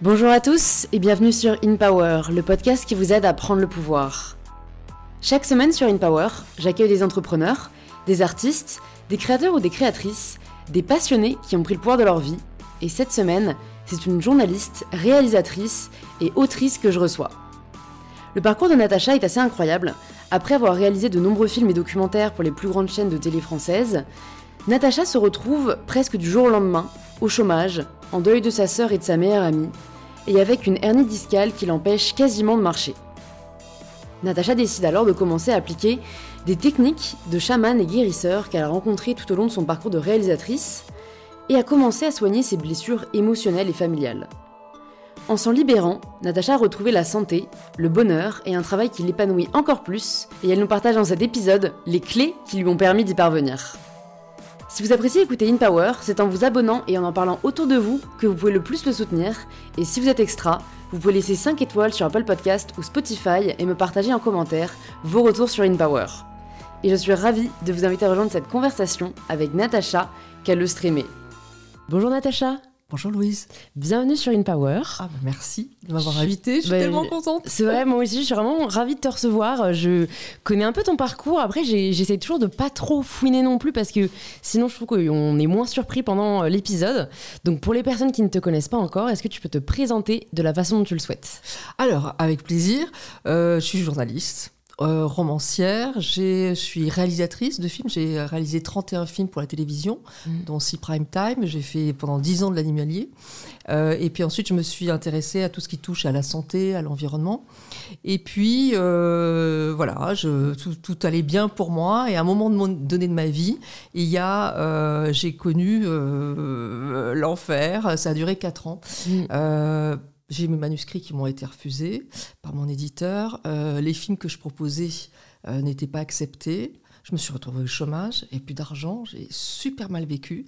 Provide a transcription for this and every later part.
Bonjour à tous et bienvenue sur In Power, le podcast qui vous aide à prendre le pouvoir. Chaque semaine sur In Power, j'accueille des entrepreneurs, des artistes, des créateurs ou des créatrices, des passionnés qui ont pris le pouvoir de leur vie. Et cette semaine, c'est une journaliste, réalisatrice et autrice que je reçois. Le parcours de Natacha est assez incroyable. Après avoir réalisé de nombreux films et documentaires pour les plus grandes chaînes de télé françaises, Natacha se retrouve presque du jour au lendemain, au chômage, en deuil de sa sœur et de sa meilleure amie, et avec une hernie discale qui l'empêche quasiment de marcher. Natacha décide alors de commencer à appliquer des techniques de chaman et guérisseur qu'elle a rencontrées tout au long de son parcours de réalisatrice, et a commencé à soigner ses blessures émotionnelles et familiales. En s'en libérant, Natacha a retrouvé la santé, le bonheur et un travail qui l'épanouit encore plus, et elle nous partage dans cet épisode les clés qui lui ont permis d'y parvenir. Si vous appréciez écouter InPower, c'est en vous abonnant et en en parlant autour de vous que vous pouvez le plus le soutenir. Et si vous êtes extra, vous pouvez laisser 5 étoiles sur Apple Podcast ou Spotify et me partager en commentaire vos retours sur InPower. Et je suis ravie de vous inviter à rejoindre cette conversation avec Natacha, qu'elle le streamer. Bonjour Natacha Bonjour Louise. Bienvenue sur InPower. Ah bah merci de m'avoir invitée, je suis bah, tellement contente. C'est vrai, moi aussi, je suis vraiment ravie de te recevoir. Je connais un peu ton parcours. Après, j'essaie toujours de pas trop fouiner non plus parce que sinon, je trouve qu'on est moins surpris pendant euh, l'épisode. Donc, pour les personnes qui ne te connaissent pas encore, est-ce que tu peux te présenter de la façon dont tu le souhaites? Alors, avec plaisir. Euh, je suis journaliste. Euh, romancière, je suis réalisatrice de films. J'ai réalisé 31 films pour la télévision, mm. dont 6 prime time. J'ai fait pendant 10 ans de l'animalier. Euh, et puis ensuite, je me suis intéressée à tout ce qui touche à la santé, à l'environnement. Et puis, euh, voilà, je, tout, allait bien pour moi. Et à un moment donné de ma vie, il y a, j'ai connu l'enfer. Ça a duré 4 ans. Mm. J'ai mes manuscrits qui m'ont été refusés par mon éditeur. Euh, les films que je proposais euh, n'étaient pas acceptés. Je me suis retrouvée au chômage et plus d'argent. J'ai super mal vécu.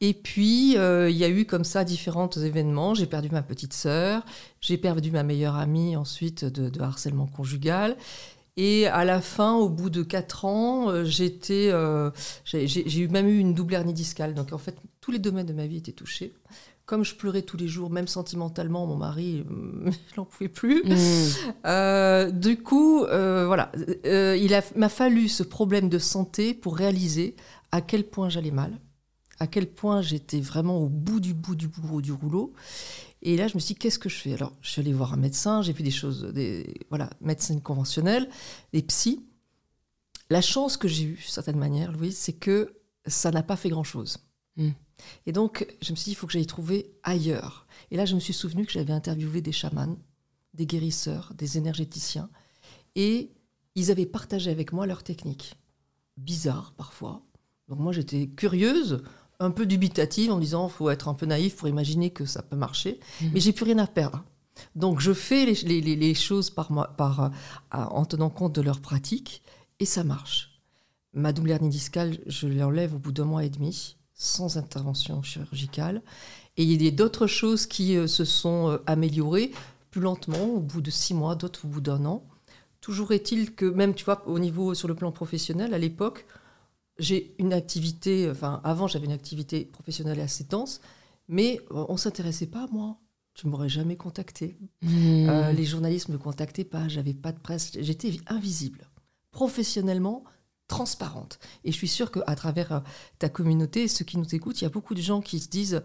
Et puis, euh, il y a eu comme ça différents événements. J'ai perdu ma petite sœur. J'ai perdu ma meilleure amie ensuite de, harcèlement conjugal. Et à la fin, au bout de quatre ans, j'étais, j'ai eu même eu une double hernie discale. Donc en fait, tous les domaines de ma vie étaient touchés comme je pleurais tous les jours, même sentimentalement, mon mari, je n'en pouvais plus. Mm. Euh, du coup, euh, voilà, euh, il m'a fallu ce problème de santé pour réaliser à quel point j'allais mal, à quel point j'étais vraiment au bout du bout du bout du rouleau. Et là, je me suis dit, qu'est-ce que je fais? Alors, je suis allée voir un médecin, j'ai fait des choses, des voilà, médecine conventionnelle, des psys. La chance que j'ai eue, d'une certaine manière, Louise, c'est que ça n'a pas fait grand-chose. Mm. Et donc, je me suis dit, il faut que j'aille trouver ailleurs. Et là, je me suis souvenu que j'avais interviewé des chamans, des guérisseurs, des énergéticiens, et ils avaient partagé avec moi leurs techniques. Bizarres parfois. Donc moi, j'étais curieuse, un peu dubitative, en me disant, il faut être un peu naïf pour imaginer que ça peut marcher, mhm. mais j'ai plus rien à perdre. Donc je fais les, choses par, par, en tenant compte de leurs pratiques, et ça marche. Ma double hernie discale, je l'enlève au bout d'un mois et demi sans intervention chirurgicale. Et il y a d'autres choses qui euh, se sont euh, améliorées plus lentement, au bout de six mois, d'autres au bout d'un an. Toujours est-il que même, tu vois, au niveau sur le plan professionnel, à l'époque, j'ai une activité, enfin, avant j'avais une activité professionnelle assez dense, mais euh, on ne s'intéressait pas à moi. Tu ne m'aurais jamais contacté. Mmh. les journalistes ne me contactaient pas, j'avais pas de presse, j'étais invisible. Professionnellement, transparente. Et je suis sûre qu'à travers euh, ta communauté, ceux qui nous écoutent, il y a beaucoup de gens qui se disent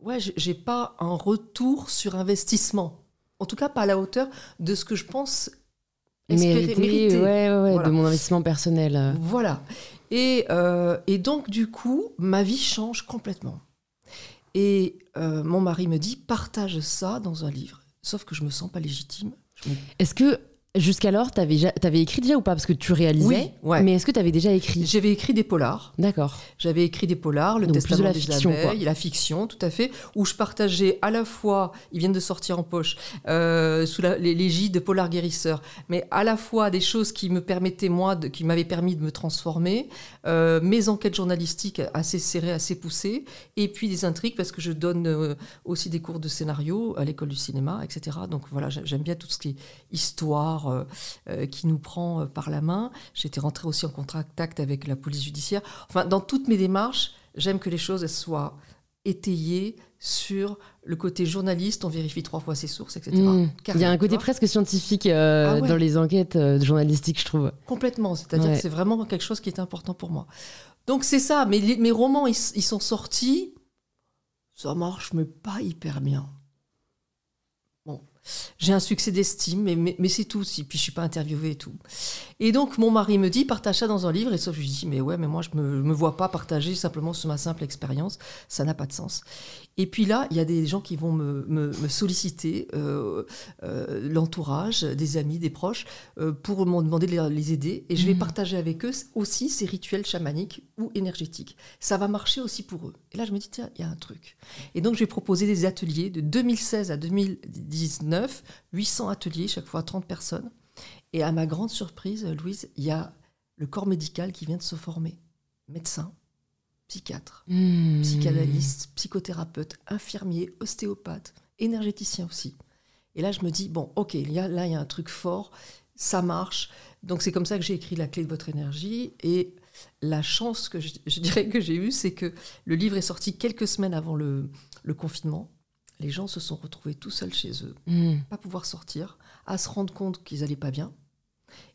Ouais, j'ai pas un retour sur investissement. En tout cas, pas à la hauteur de ce que je pense espérer, mériter, Ouais, ouais, de mon investissement personnel. Voilà. Et, euh, et, donc, du coup, ma vie change complètement. Et euh, mon mari me dit partage ça dans un livre. Sauf que je me sens pas légitime. Est-ce que Jusqu'alors, tu avais, écrit déjà ou pas? Parce que tu réalisais. Oui, Mais est-ce que tu avais déjà écrit? J'avais écrit des polars. D'accord. J'avais écrit des polars, le Donc Testament de la fiction, la fiction, tout à fait, où je partageais à la fois, ils viennent de sortir en poche, euh, sous l'égide de Polar Guérisseur, mais à la fois des choses qui me permettaient, moi, de, qui m'avaient permis de me transformer, euh, mes enquêtes journalistiques assez serrées, assez poussées, et puis des intrigues, parce que je donne euh, aussi des cours de scénario à l'école du cinéma, etc. Donc voilà, j'aime bien tout ce qui est histoire euh, euh, qui nous prend euh, par la main. J'étais rentrée aussi en contact avec la police judiciaire. Enfin, dans toutes mes démarches, j'aime que les choses soient étayé sur le côté journaliste, on vérifie trois fois ses sources, etc. Mm. Il y a un côté presque scientifique euh, Ah ouais. dans les enquêtes euh, journalistiques, je trouve. Complètement, c'est-à-dire Ouais. que c'est vraiment quelque chose qui est important pour moi. Donc c'est ça, mais les- mes romans, ils, ils sont sortis, ça marche, mais pas hyper bien. J'ai un succès d'estime, mais, c'est tout, si, puis je suis pas interviewée et tout. Et donc mon mari me dit, partage ça dans un livre, et ça je lui dis, mais ouais, mais moi je me, me vois pas partager simplement sur ma simple expérience, ça n'a pas de sens. Et puis là, il y a des gens qui vont me, me- me solliciter, euh, euh, l'entourage, des amis, des proches, euh, pour m'en demander de les, les aider. Et je vais Mhm. partager avec eux aussi ces rituels chamaniques ou énergétiques. Ça va marcher aussi pour eux. Et là, je me dis, tiens, il y a un truc. Et donc, je vais proposer des ateliers de 2016 à 2019, 800 ateliers, chaque fois 30 personnes. Et à ma grande surprise, Louise, il y a le corps médical qui vient de se former. Médecin, psychiatre, Mm. psychanalyste, psychothérapeute, infirmier, ostéopathe, énergéticien aussi. Et là, je me dis, bon, ok, il y a, là, il y a un truc fort, ça marche. Donc, c'est comme ça que j'ai écrit La clé de votre énergie. Et la chance que je, je dirais que j'ai eue, c'est que le livre est sorti quelques semaines avant le, le confinement. Les gens se sont retrouvés tout seuls chez eux, Mm. pas pouvoir sortir, à se rendre compte qu'ils n'allaient pas bien,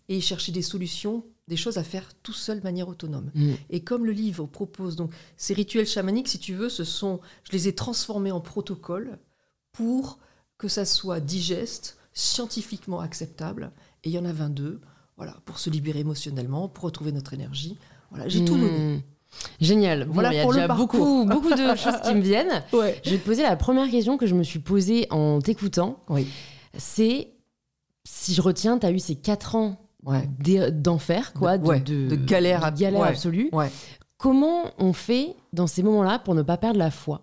et chercher des solutions, des choses à faire tout seul de manière autonome. Mm. Et comme le livre propose donc ces rituels chamaniques, si tu veux, ce sont, je les ai transformés en protocole pour que ça soit digeste, scientifiquement acceptable. Et il y en a 22, voilà, pour se libérer émotionnellement, pour retrouver notre énergie. Voilà, j'ai tout donné. Mm. Génial. Bon, Voilà il y a déjà beaucoup, beaucoup de choses qui me viennent. Ouais. Je vais te poser la première question que je me suis posée en t'écoutant. Oui. C'est si je retiens, tu as eu ces quatre ans Ouais. d'e- d'enfer, quoi, De- ouais, de galère de galère ouais. absolue. Comment on fait dans ces moments-là pour ne pas perdre la foi?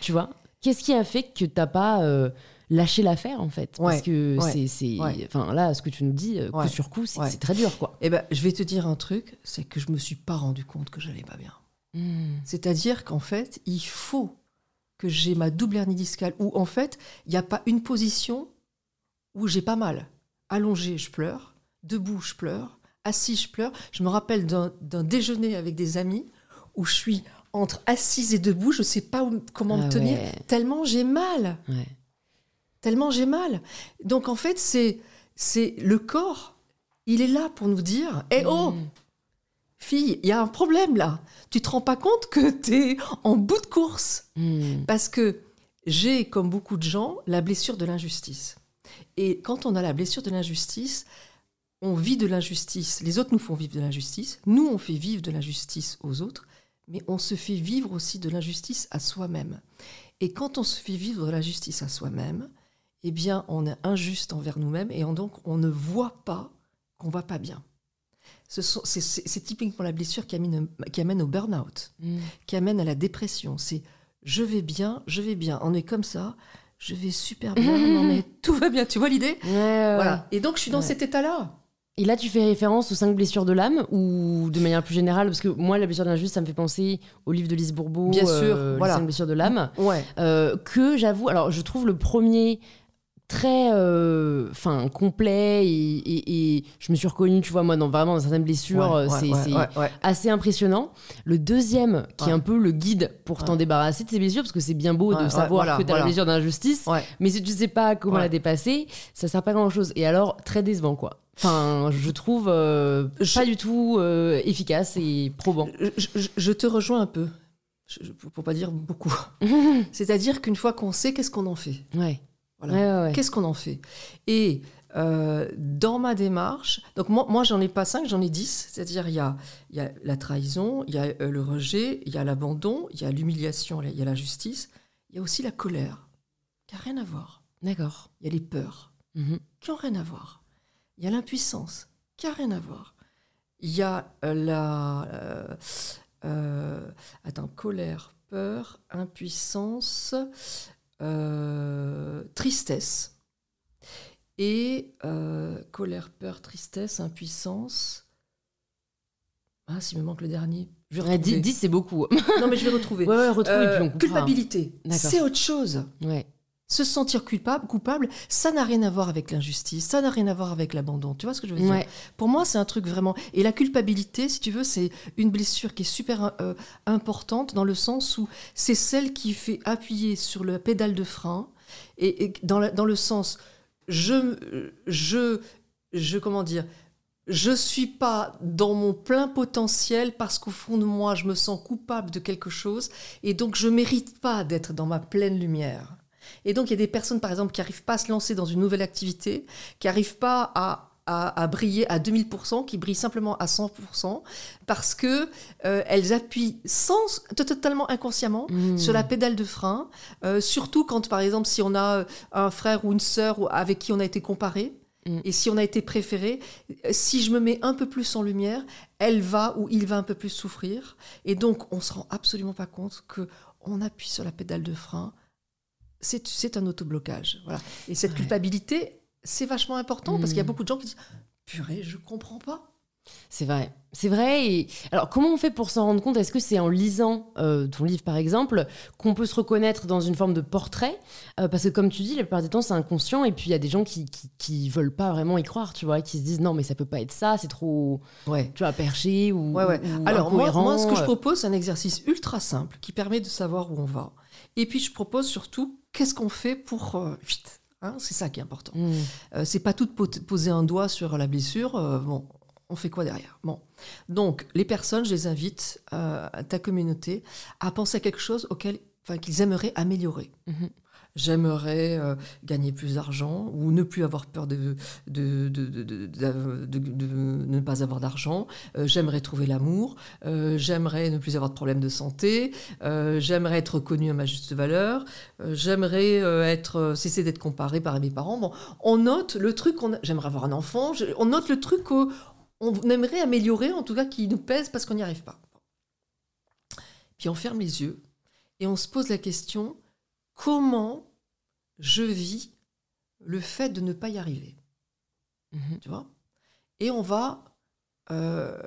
Tu vois? Qu'est-ce qui a fait que t'as pas euh, lâché l'affaire en fait? Parce que c'est, enfin là, ce que tu nous dis, euh, coup sur coup, c'est, très dur, quoi. Eh ben, je vais te dire un truc, c'est que je me suis pas rendu compte que j'allais pas bien. Mm. C'est-à-dire qu'en fait, il faut que j'ai ma double hernie discale, où en fait, il n'y a pas une position où j'ai pas mal. Allongé, je pleure. Debout, je pleure. Assis, je pleure. Je me rappelle d'un déjeuner avec des amis où je suis entre assise et debout, je ne sais pas où- comment Ah me tenir, ouais. tellement j'ai mal. Ouais. Tellement j'ai mal. Donc en fait, c'est c'est le corps, il est là pour nous dire Eh oh, Mm. fille, il y a un problème là. Tu te rends pas compte que tu es en bout de course Mm. parce que j'ai, comme beaucoup de gens, la blessure de l'injustice. Et quand on a la blessure de l'injustice, on vit de l'injustice. Les autres nous font vivre de l'injustice. Nous, on fait vivre de l'injustice aux autres. Mais on se fait vivre aussi de l'injustice à soi-même. Et quand on se fait vivre de l'injustice à soi-même, eh bien, on est injuste envers nous-mêmes et on- donc on ne voit pas qu'on va pas bien. Ce C'est c'est typiquement la blessure qui amène, qui amène au burn-out Mm. qui amène à la dépression. C'est je vais bien, je vais bien. On est comme ça, je vais super bien, non mais tout va bien. Tu vois l'idée? Ouais, ouais, Voilà. Et donc je suis dans Ouais. cet état-là. Et là, tu fais référence aux cinq blessures de l'âme ou de manière plus générale? Parce que moi, la blessure de l'injuste, ça me fait penser au livre de Lise Bourbeau, Bien sûr, euh, voilà. Les cinq blessures de l'âme. Ouais. Euh, que j'avoue, alors je trouve le premier très euh, enfin complet et, et- et je me suis reconnue tu vois moi dans vraiment dans certaines blessures Ouais, euh, ouais, c'est ouais, assez impressionnant. Le deuxième qui est un peu le guide pour t'en débarrasser de ces blessures parce que c'est bien beau de savoir voilà, que t'as voilà. la blessure d'injustice mais si tu sais pas comment la dépasser ça sert pas à grand chose et alors très décevant quoi. Enfin je trouve euh, Je- pas du tout euh, efficace et probant. Je, je- je te rejoins un peu, pour pas dire beaucoup. C'est-à-dire qu'une fois qu'on sait, qu'est-ce qu'on en fait ouais Voilà. ouais ouais, ouais. Qu'est-ce qu'on en fait? Et euh, dans ma démarche, donc moi, moi j'en ai pas cinq, j'en ai dix. C'est-à-dire il y a, y a la trahison, il y a euh, le rejet, il y a l'abandon, il y a l'humiliation, il y a la justice, il y a aussi la colère, qui n'a rien à voir. d'accord Il y a les peurs, Mhm. qui n'ont rien à voir. Il y a l'impuissance, qui n'a rien à voir. Il y a euh, la... euh, euh, attends, colère, peur, impuissance, euh, tristesse. Et euh, colère, peur, tristesse, impuissance. Ah, s'il me manque le dernier. Je vais Ouais, retrouver. 10, c'est beaucoup Non, mais je vais retrouver. ouais ouais retrouve et Euh, puis on coupera. culpabilité, c'est autre chose. ouais se sentir coupable, coupable, ça n'a rien à voir avec l'injustice, ça n'a rien à voir avec l'abandon. Tu vois ce que je veux dire Pour moi, c'est un truc vraiment. Et la culpabilité, si tu veux, c'est une blessure qui est super euh, importante dans le sens où c'est celle qui fait appuyer sur le pédale de frein et, dans, dans, le sens je, je, je, comment dire, je suis pas dans mon plein potentiel parce qu'au fond de moi, je me sens coupable de quelque chose et donc je mérite pas d'être dans ma pleine lumière. Et donc, il y a des personnes, par exemple, qui n'arrivent pas à se lancer dans une nouvelle activité, qui n'arrivent pas à, briller à 2000%, qui brillent simplement à 100%, parce que euh, elles appuient sans, totalement inconsciemment mmh. sur la pédale de frein, euh, surtout quand, par exemple, si on a un frère ou une sœur avec qui on a été comparé, mmh. et si on a été préféré, si je me mets un peu plus en lumière, elle va ou il va un peu plus souffrir. Et donc, on se rend absolument pas compte que on appuie sur la pédale de frein c'est un autoblocage. Voilà. Et cette culpabilité, c'est vachement important parce qu'il y a hmm. beaucoup de gens qui disent Purée, je comprends pas. C'est vrai, c'est vrai. Et alors, comment on fait pour s'en rendre compte? Est-ce que c'est en lisant euh, ton livre, par exemple, qu'on peut se reconnaître dans une forme de portrait? Euh, Parce que, comme tu dis, la plupart du temps, c'est inconscient. Et puis, il y a des gens qui, qui, veulent pas vraiment y croire, tu vois, qui se disent non, mais ça peut pas être ça, c'est trop, ouais. tu vois, perché ou. Ouais, ouais. alors, moi, moi, ce que je propose, c'est un exercice ultra simple qui permet de savoir où on va. Et puis, je propose surtout qu'est-ce qu'on fait pour euh, vite hein, C'est ça qui est important. Mm. Euh, c'est pas tout de poser un doigt sur la blessure. Euh, bon, on fait quoi derrière? Bon, donc les personnes, je les invite à ta communauté à penser à quelque chose auquel, qu'ils aimeraient améliorer. Mm-hmm j'aimerais euh, gagner plus d'argent ou ne plus avoir peur de, ne pas avoir d'argent, euh, j'aimerais trouver l'amour, euh, j'aimerais ne plus avoir de problèmes de santé, j'aimerais être reconnu à ma juste valeur, j'aimerais être cesser d'être comparé par mes parents. Bon, on note le truc, j'aimerais avoir un enfant, on note le truc qu'on aimerait améliorer, en tout cas qui nous pèse parce qu'on n'y arrive pas. Puis on ferme les yeux et on se pose la question, comment je vis le fait de ne pas y arriver. Mhm. Tu vois? Et on va. Euh,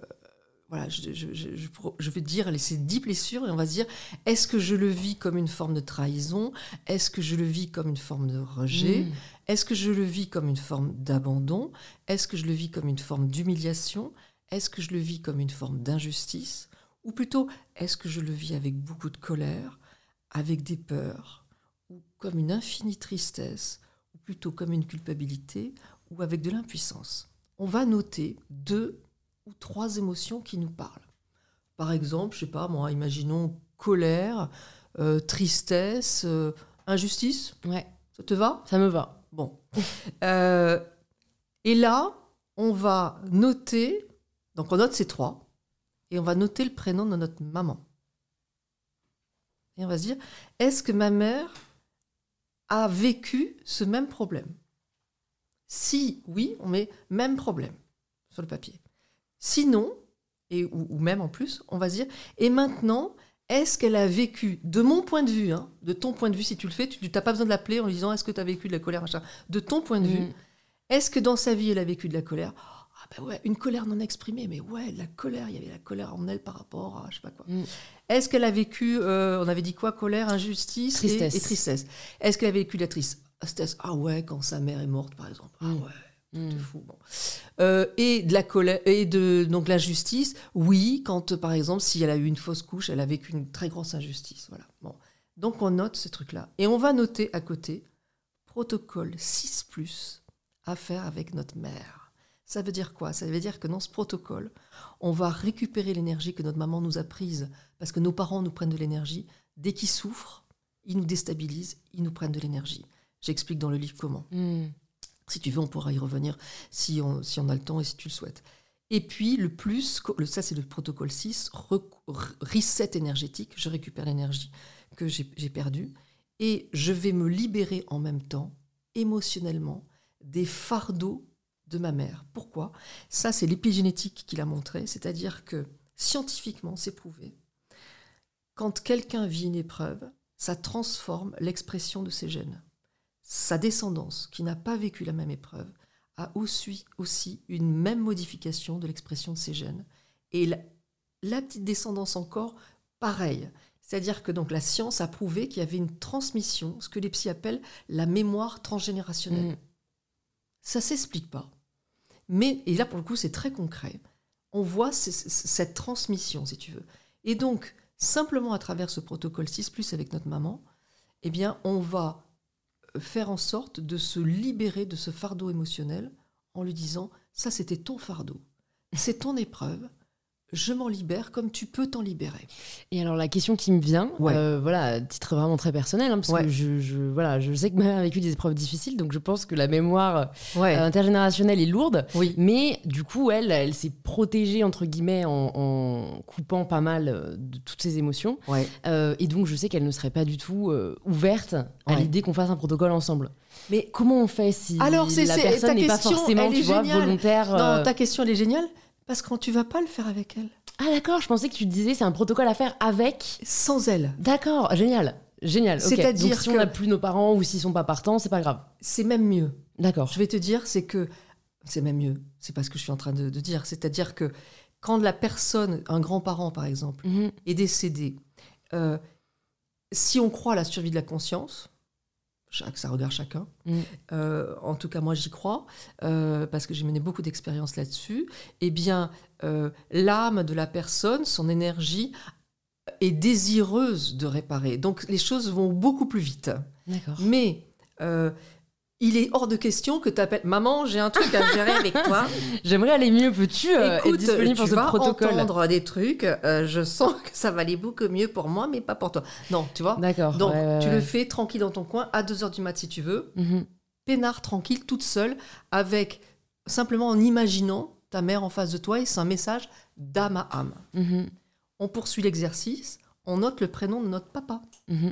voilà, je, vais dire ces dix blessures et on va se dire est-ce que je le vis comme une forme de trahison? Est-ce que je le vis comme une forme de rejet? Mhm. Est-ce que je le vis comme une forme d'abandon? Est-ce que je le vis comme une forme d'humiliation? Est-ce que je le vis comme une forme d'injustice? Ou plutôt, est-ce que je le vis avec beaucoup de colère, avec des peurs? Comme une infinie tristesse, ou plutôt comme une culpabilité, ou avec de l'impuissance. On va noter deux ou trois émotions qui nous parlent. Par exemple, je sais pas, moi, imaginons colère, euh, tristesse, euh, injustice. Ouais. Ça te va? Ça me va. Bon. Euh, et là, on va noter, donc on note ces trois, et on va noter le prénom de notre maman. Et on va se dire, est-ce que ma mère a vécu ce même problème Si oui, on met même problème sur le papier. Sinon, et, ou, même en plus, on va se dire, et maintenant, est-ce qu'elle a vécu, de mon point de vue, hein, de ton point de vue, si tu le fais, tu n'as pas besoin de l'appeler en lui disant, est-ce que tu as vécu de la colère, machin. De ton point de vue, mm. est-ce que dans sa vie, elle a vécu de la colère? Ah ben ouais, une colère non exprimée, mais ouais, la colère, il y avait la colère en elle par rapport à je sais pas quoi. Mm. Est-ce qu'elle a vécu, euh, on avait dit quoi, colère, injustice tristesse. Et, tristesse Est-ce qu'elle a vécu la tristesse? Ah ouais, quand sa mère est morte, par exemple. Ah mm. ouais. Mm. Fou, bon. Euh, et de la colère et de donc l'injustice? Oui quand par exemple si elle a eu une fausse couche elle a vécu une très grosse injustice voilà bon donc on note ce truc là et on va noter à côté protocole 6 plus à faire avec notre mère ça veut dire quoi? Ça veut dire que dans ce protocole, on va récupérer l'énergie que notre maman nous a prise, parce que nos parents nous prennent de l'énergie. Dès qu'ils souffrent, ils nous déstabilisent, ils nous prennent de l'énergie. J'explique dans le livre comment. Hmm. Si tu veux, on pourra y revenir si on, si on a le temps et si tu le souhaites. Et puis, le plus, ça c'est le protocole 6, reset énergétique, je récupère l'énergie que j'ai perdue, et je vais me libérer en même temps, émotionnellement, des fardeaux de ma mère. Pourquoi? Ça, c'est l'épigénétique qui l'a montré, c'est-à-dire que scientifiquement, c'est prouvé. Quand quelqu'un vit une épreuve, ça transforme l'expression de ses gènes. Sa descendance, qui n'a pas vécu la même épreuve, a aussi, aussi une même modification de l'expression de ses gènes. Et la, petite descendance encore, pareil. C'est-à-dire que donc la science a prouvé qu'il y avait une transmission, ce que les psys appellent la mémoire transgénérationnelle. Mm. Ça s'explique pas. Mais, et là pour le coup c'est très concret, on voit cette transmission, si tu veux. Et donc, simplement à travers ce protocole 6 ⁇ avec notre maman, eh bien, on va faire en sorte de se libérer de ce fardeau émotionnel en lui disant, ça c'était ton fardeau, c'est ton épreuve, je m'en libère comme tu peux t'en libérer. Et alors la question qui me vient, Ouais. euh, voilà, à titre vraiment très personnel, hein, parce Ouais. que je, je- voilà, je sais que ma mère a vécu des épreuves difficiles, donc je pense que la mémoire Ouais, euh, intergénérationnelle est lourde. oui. Mais du coup, elle, elle s'est protégée entre guillemets en, en coupant pas mal euh, de toutes ses émotions. Euh, et donc, je sais qu'elle ne serait pas du tout euh, ouverte à l'idée qu'on fasse un protocole ensemble. Mais Comment on fait si Alors, la personne n'est pas forcément, elle tu est vois, géniale. volontaire non, ta question elle est géniale parce que quand tu vas pas le faire avec elle, Ah d'accord, je pensais que tu disais c'est un protocole à faire avec. sans elle, D'accord, génial, génial. C'est-à-dire Donc si on n'a plus nos parents ou s'ils sont pas partants, c'est pas grave. c'est même mieux. D'accord. Je vais te dire, c'est que c'est même mieux. C'est pas ce que je suis en train de, de dire. C'est-à-dire que quand la personne, un grand-parent par exemple, Mhm. est décédé, euh, si on croit à la survie de la conscience, ça regarde chacun. Mm. euh, en tout cas, moi, j'y crois euh, parce que j'ai mené beaucoup d'expériences là-dessus. Eh bien, euh, l'âme de la personne, son énergie est désireuse de réparer. Donc, les choses vont beaucoup plus vite. D'accord. Mais il est hors de question que tu appelles Maman, j'ai un truc à gérer avec toi. J'aimerais aller mieux. Peux-tu euh, être Écoute, disponible pour ce vas protocole entendre des trucs. euh, je sens que ça va aller beaucoup mieux pour moi, mais pas pour toi. Non, tu vois D'accord. Donc, ouais, tu ouais. le fais tranquille dans ton coin, à 2h du mat si tu veux, Mhm. peinard, tranquille, toute seule, avec simplement en imaginant ta mère en face de toi et c'est un message d'âme à âme. Mhm. On poursuit l'exercice, on note le prénom de notre papa. Mhm.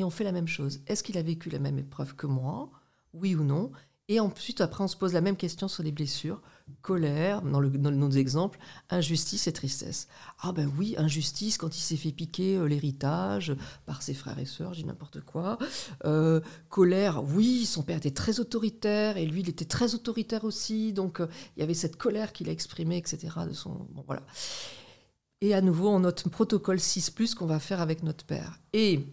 et on fait la même chose. Est-ce qu'il a vécu la même épreuve que moi? Oui ou non Et ensuite, après, on se pose la même question sur les blessures. Colère, dans, le, dans nos exemples, injustice et tristesse. Ah ben oui, injustice quand il s'est fait piquer euh, l'héritage par ses frères et sœurs, j'ai n'importe quoi. Euh, colère, oui, son père était très autoritaire et lui, il était très autoritaire aussi. Donc, euh, il y avait cette colère qu'il a exprimée, etc. De son, bon, voilà. Et à nouveau, on note protocole 6 ⁇ qu'on va faire avec notre père. Et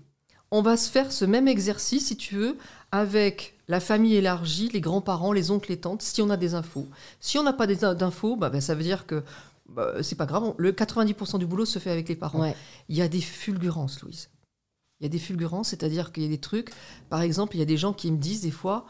on va se faire ce même exercice, si tu veux, avec la famille élargie, les grands-parents, les oncles, les tantes, si on a des infos. Si on n'a pas d'infos, bah, bah, ça veut dire que bah, c'est pas grave. Le 90% du boulot se fait avec les parents. Ouais. Il y a des fulgurances, Louise. Il y a des fulgurances, c'est-à-dire qu'il y a des trucs. Par exemple, il y a des gens qui me disent des fois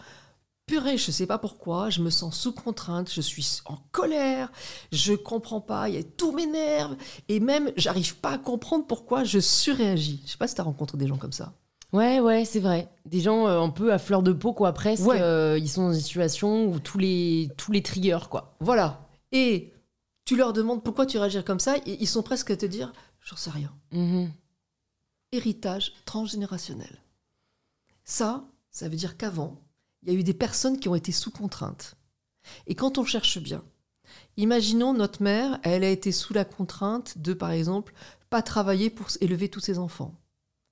Purée, je sais pas pourquoi, je me sens sous contrainte, je suis en colère, je comprends pas, y a- tout m'énerve, et même j'arrive pas à comprendre pourquoi je surréagis. Je sais pas si tu as rencontré des gens comme ça. Ouais, ouais, c'est vrai. Des gens euh, un peu à fleur de peau, quoi, presque. Ouais. euh, ils sont dans une situation où tous les, tous les triggers, quoi. Voilà. Et tu leur demandes pourquoi tu réagis comme ça, et ils sont presque à te dire J'en sais rien. Mhm. héritage transgénérationnel. Ça, ça veut dire qu'avant, il y a eu des personnes qui ont été sous contrainte. Et quand on cherche bien, imaginons notre mère, elle a été sous la contrainte de, par exemple, pas travailler pour élever tous ses enfants.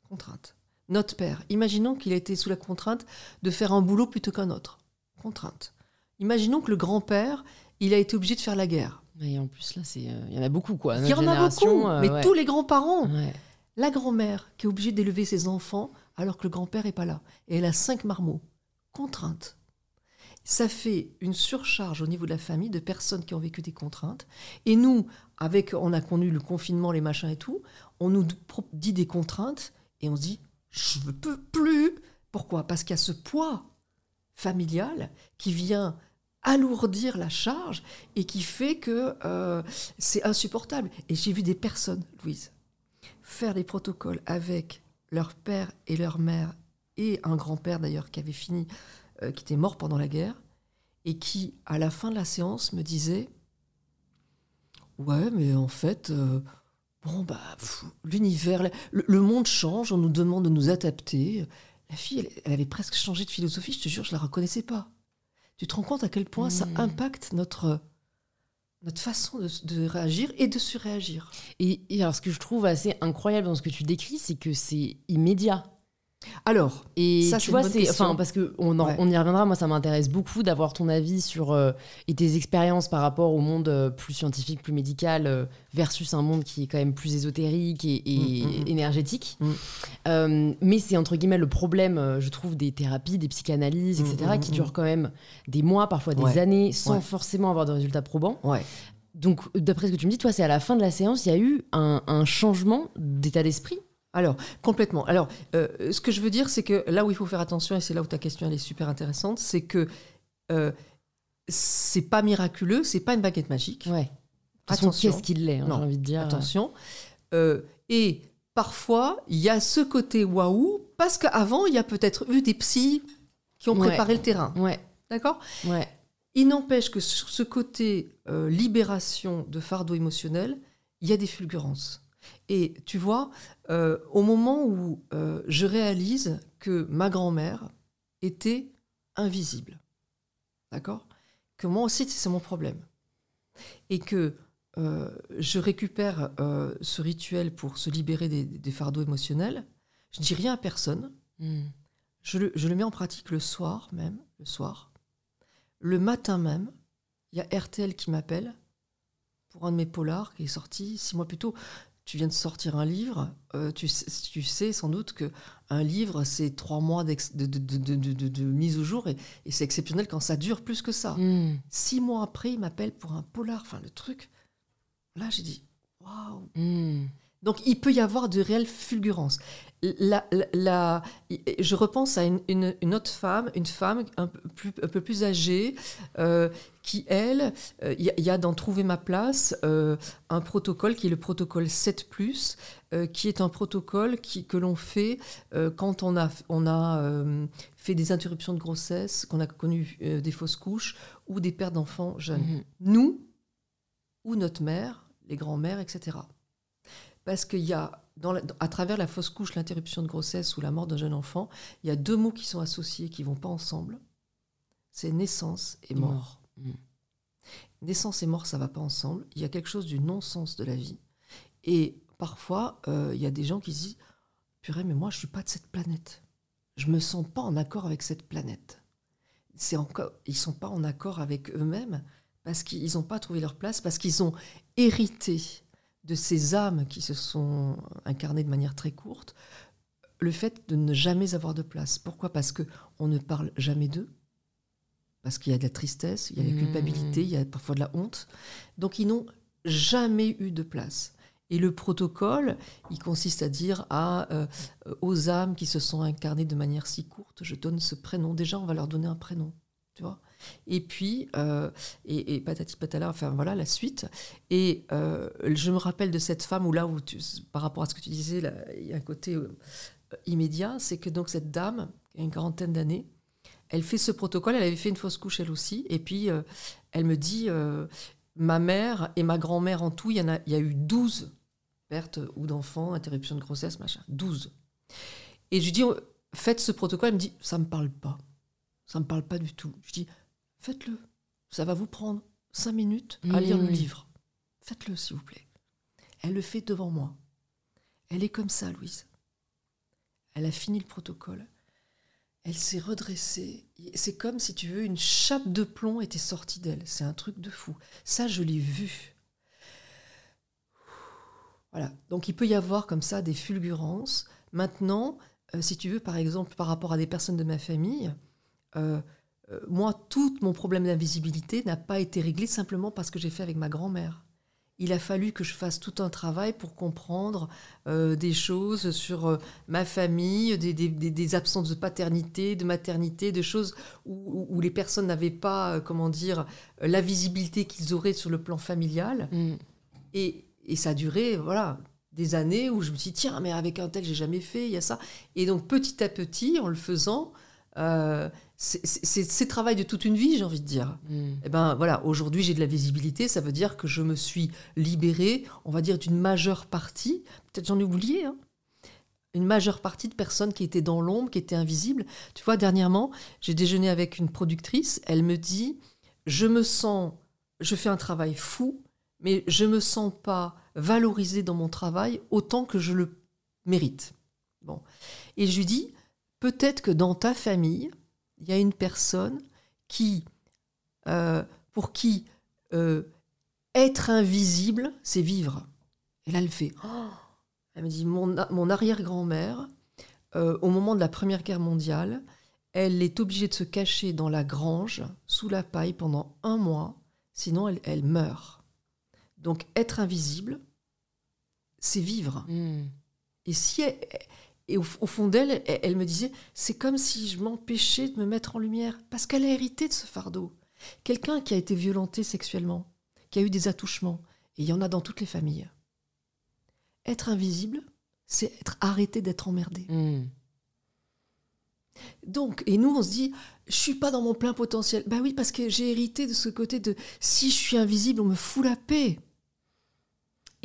Contrainte. Notre père, imaginons qu'il a été sous la contrainte de faire un boulot plutôt qu'un autre. Contrainte. Imaginons que le grand-père, il a été obligé de faire la guerre. Et en plus, là, euh, il y en a beaucoup, quoi. Il y en a beaucoup, mais tous les grands-parents. Ouais. La grand-mère qui est obligée d'élever ses enfants alors que le grand-père n'est pas là. Et elle a cinq marmots. Contrainte. Ça fait une surcharge au niveau de la famille de personnes qui ont vécu des contraintes. Et nous, avec, on a connu le confinement, les machins et tout, on nous dit des contraintes et on se dit, je ne peux plus. Pourquoi? Parce qu'il y a ce poids familial qui vient alourdir la charge et qui fait que euh, c'est insupportable. Et j'ai vu des personnes, Louise, faire des protocoles avec leur père et leur mère et un grand-père d'ailleurs qui avait fini, euh, qui était mort pendant la guerre et qui, à la fin de la séance, me disait Ouais, mais en fait, euh, bon, bah, l'univers, le, le monde change, on nous demande de nous adapter. La fille, elle, elle avait presque changé de philosophie, je te jure, je la reconnaissais pas. Tu te rends compte à quel point ça Mmh. impacte notre, notre façon de, de réagir et de surréagir. Et, et alors, ce que je trouve assez incroyable dans ce que tu décris, c'est que c'est immédiat. Alors, Et Ça, tu vois, c'est enfin parce que on, en- Ouais. on y reviendra. Moi, ça m'intéresse beaucoup d'avoir ton avis sur euh, et tes expériences par rapport au monde euh, plus scientifique, plus médical, euh, versus un monde qui est quand même plus ésotérique et, et Mm, mm, mm. énergétique. Mais c'est entre guillemets le problème, je trouve, des thérapies, des psychanalyses, etc., qui durent quand même des mois, parfois des Ouais. années, sans Ouais. forcément avoir de résultats probants. Donc, d'après ce que tu me dis, toi, c'est à la fin de la séance, il y a eu un, un changement d'état d'esprit? Alors, complètement. Alors, euh, ce que je veux dire, c'est que là où il faut faire attention, et c'est là où ta question elle est super intéressante, c'est que euh, c'est pas miraculeux, c'est pas une baguette magique. Ouais. Façon, Attention. qu'est-ce qu'il l'est, hein, j'ai envie de dire. Attention. Euh, et parfois, il y a ce côté waouh, parce qu'avant, il y a peut-être eu des psys qui ont Ouais. préparé le terrain. Ouais, D'accord? Ouais. Il n'empêche que sur ce côté euh, libération de fardeau émotionnel, il y a des fulgurances. Et tu vois, euh, au moment où euh, je réalise que ma grand-mère était invisible, d'accord? Que moi aussi, c'est mon problème. Et que euh, je récupère ce rituel pour se libérer des, des fardeaux émotionnels, je dis rien à personne, Hmm. je le, je le mets en pratique le soir même, le soir. Le matin même, il y a RTL qui m'appelle pour un de mes polars qui est sorti six mois plus tôt. Tu viens de sortir un livre, euh, tu, sais, tu sais sans doute que un livre, c'est trois mois de, mise au jour et, et c'est exceptionnel quand ça dure plus que ça. Hmm. Six mois après, il m'appelle pour un polar, enfin le truc. Là, j'ai dit, waouh, Hmm. Donc il peut y avoir de réelles fulgurances. La- la- la- je repense à une, une- une autre femme, une femme un peu plus, un peu plus âgée, euh, qui, elle, euh, il y, a- il y a dans Trouver ma place euh, un protocole qui est le protocole 7 +, euh, qui est un protocole qui, que l'on fait euh, quand on a, on a euh, fait des interruptions de grossesse, qu'on a connu euh, des fausses couches ou des pertes d'enfants jeunes Mhm. nous ou notre mère, les grands-mères, etc. Parce qu'il y a, dans la- à travers la fausse couche, l'interruption de grossesse ou la mort d'un jeune enfant, il y a deux mots qui sont associés, qui vont pas ensemble. C'est naissance et mort. Mm. Naissance et mort, ça va pas ensemble. Il y a quelque chose du non-sens de la vie. Et parfois, euh, il y a des gens qui se disent Purée, mais moi, je suis pas de cette planète. Je me sens pas en accord avec cette planète. C'est encore, ils sont pas en accord avec eux-mêmes parce qu'ils n'ont pas trouvé leur place, parce qu'ils ont hérité de ces âmes qui se sont incarnées de manière très courte, le fait de ne jamais avoir de place. Pourquoi? Parce que on ne parle jamais d'eux, parce qu'il y a de la tristesse, il y a de la Mmh. culpabilité, il y a parfois de la honte. Donc ils n'ont jamais eu de place. Et le protocole, il consiste à dire à, euh, aux âmes qui se sont incarnées de manière si courte, je donne ce prénom. Déjà, on va leur donner un prénom, tu vois? Et puis, euh, et, patati patala, enfin voilà la suite. Et euh, je me rappelle de cette femme où là où, par rapport à ce que tu disais, il y a un côté euh, immédiat, c'est que donc cette dame, qui a une quarantaine d'années, elle fait ce protocole, elle avait fait une fausse couche elle aussi, et puis elle me dit, ma mère et ma grand-mère en tout, il y, en a, il y a eu 12 pertes ou d'enfants, interruption de grossesse, machin, 12. Et je lui dis, faites ce protocole, elle me dit, ça me parle pas, ça me parle pas du tout. Je dis, faites-le, ça va vous prendre cinq minutes à lire le livre. Faites-le, s'il vous plaît. Elle le fait devant moi. Elle est comme ça, Louise. Elle a fini le protocole. Elle s'est redressée. C'est comme si tu veux une chape de plomb était sortie d'elle. C'est un truc de fou. Ça, je l'ai vu. Voilà. Donc il peut y avoir comme ça des fulgurances. Maintenant, euh, si tu veux, par exemple, par rapport à des personnes de ma famille, euh, euh, moi, tout mon problème d'invisibilité n'a pas été réglé simplement parce que j'ai fait avec ma grand-mère. Il a fallu que je fasse tout un travail pour comprendre euh, des choses sur euh, ma famille, des, des- des- des absences de paternité, de maternité, de choses où, les personnes n'avaient pas, comment dire, la visibilité qu'ils auraient sur le plan familial. Mm. Et, et ça a duré, voilà, des années où je me suis dit, tiens, mais avec un tel, j'ai jamais fait, il y a ça. Et donc, petit à petit, en le faisant, euh, c'est- travail de toute une vie, j'ai envie de dire. Mm. Eh ben voilà, aujourd'hui j'ai de la visibilité, ça veut dire que je me suis libérée, on va dire, d'une majeure partie, peut-être j'en ai oublié, hein, une majeure partie de personnes qui étaient dans l'ombre, qui étaient invisibles. Tu vois, dernièrement, j'ai déjeuné avec une productrice, elle me dit, je me sens, je fais un travail fou, mais je me sens pas valorisée dans mon travail autant que je le mérite. Bon. Et je lui dis, peut-être que dans ta famille, il y a une personne qui, euh, pour qui euh, être invisible, c'est vivre. Et là, elle fait. Oh elle me dit Mon, mon arrière-grand-mère, euh, au moment de la Première Guerre mondiale, elle est obligée de se cacher dans la grange, sous la paille, pendant un mois, sinon elle, elle meurt. Donc être invisible, c'est vivre. Hmm. Et si et au, fond d'elle, elle, me disait, c'est comme si je m'empêchais de me mettre en lumière, parce qu'elle a hérité de ce fardeau. Quelqu'un qui a été violenté sexuellement, qui a eu des attouchements, et il y en a dans toutes les familles. Être invisible, c'est être arrêté d'être emmerdé. Hmm. Donc, et nous, on se dit, je suis pas dans mon plein potentiel. Ben oui, parce que j'ai hérité de ce côté de si je suis invisible, on me fout la paix.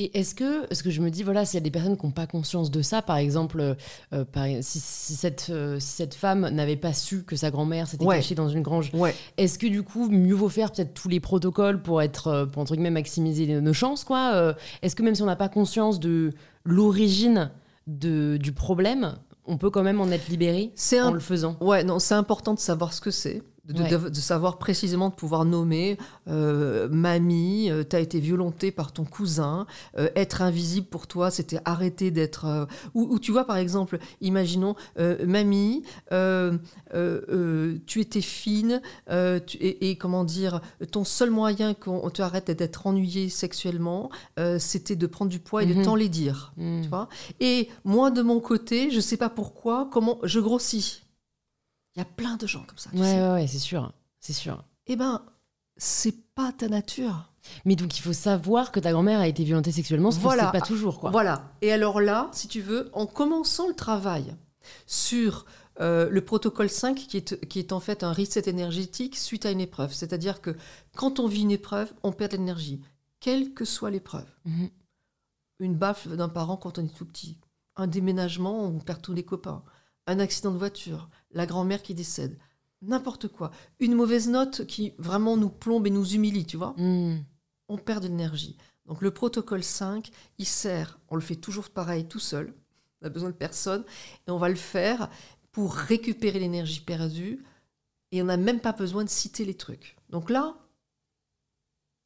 Et est-ce que, ce que je me dis, voilà, s'il y a des personnes qui n'ont pas conscience de ça, par exemple, euh, si, cette, euh, si cette femme n'avait pas su que sa grand-mère s'était cachée dans une grange, est-ce que du coup, mieux vaut faire peut-être tous les protocoles pour être, euh, pour entre guillemets, maximiser nos chances, quoi Est-ce que même si on n'a pas conscience de l'origine du problème, on peut quand même en être libéré en le faisant? Ouais, non, c'est important de savoir ce que c'est de, savoir précisément, de pouvoir nommer euh, mamie, euh, t'as été violentée par ton cousin, euh, être invisible pour toi, c'était arrêter d'être. Ou, tu vois, par exemple, imaginons, mamie, tu étais fine, et, comment dire, ton seul moyen qu'on te arrête d'être ennuyée sexuellement, c'était de prendre du poids et de mhm. t'en les dire. Mhm. Tu vois et moi, de mon côté, je sais pas pourquoi, comment je grossis. Il y a plein de gens comme ça. Tu ouais, ouais, c'est sûr. C'est sûr. Eh ben, c'est pas ta nature. Mais donc il faut savoir que ta grand-mère a été violentée sexuellement, ce voilà. pas toujours. Quoi. Voilà. Et alors là, si tu veux, en commençant le travail sur euh, le protocole 5, qui est, qui est en fait un reset énergétique suite à une épreuve. C'est-à-dire que quand on vit une épreuve, on perd de l'énergie, quelle que soit l'épreuve. Mhm. Une baffe d'un parent quand on est tout petit, un déménagement, on perd tous les copains, un accident de voiture, la grand-mère qui décède, n'importe quoi. Une mauvaise note qui vraiment nous plombe et nous humilie, tu vois. Hmm. On perd de l'énergie. Donc le protocole 5, il sert, on le fait toujours pareil tout seul, on n'a besoin de personne, et on va le faire pour récupérer l'énergie perdue, et on n'a même pas besoin de citer les trucs. Donc là,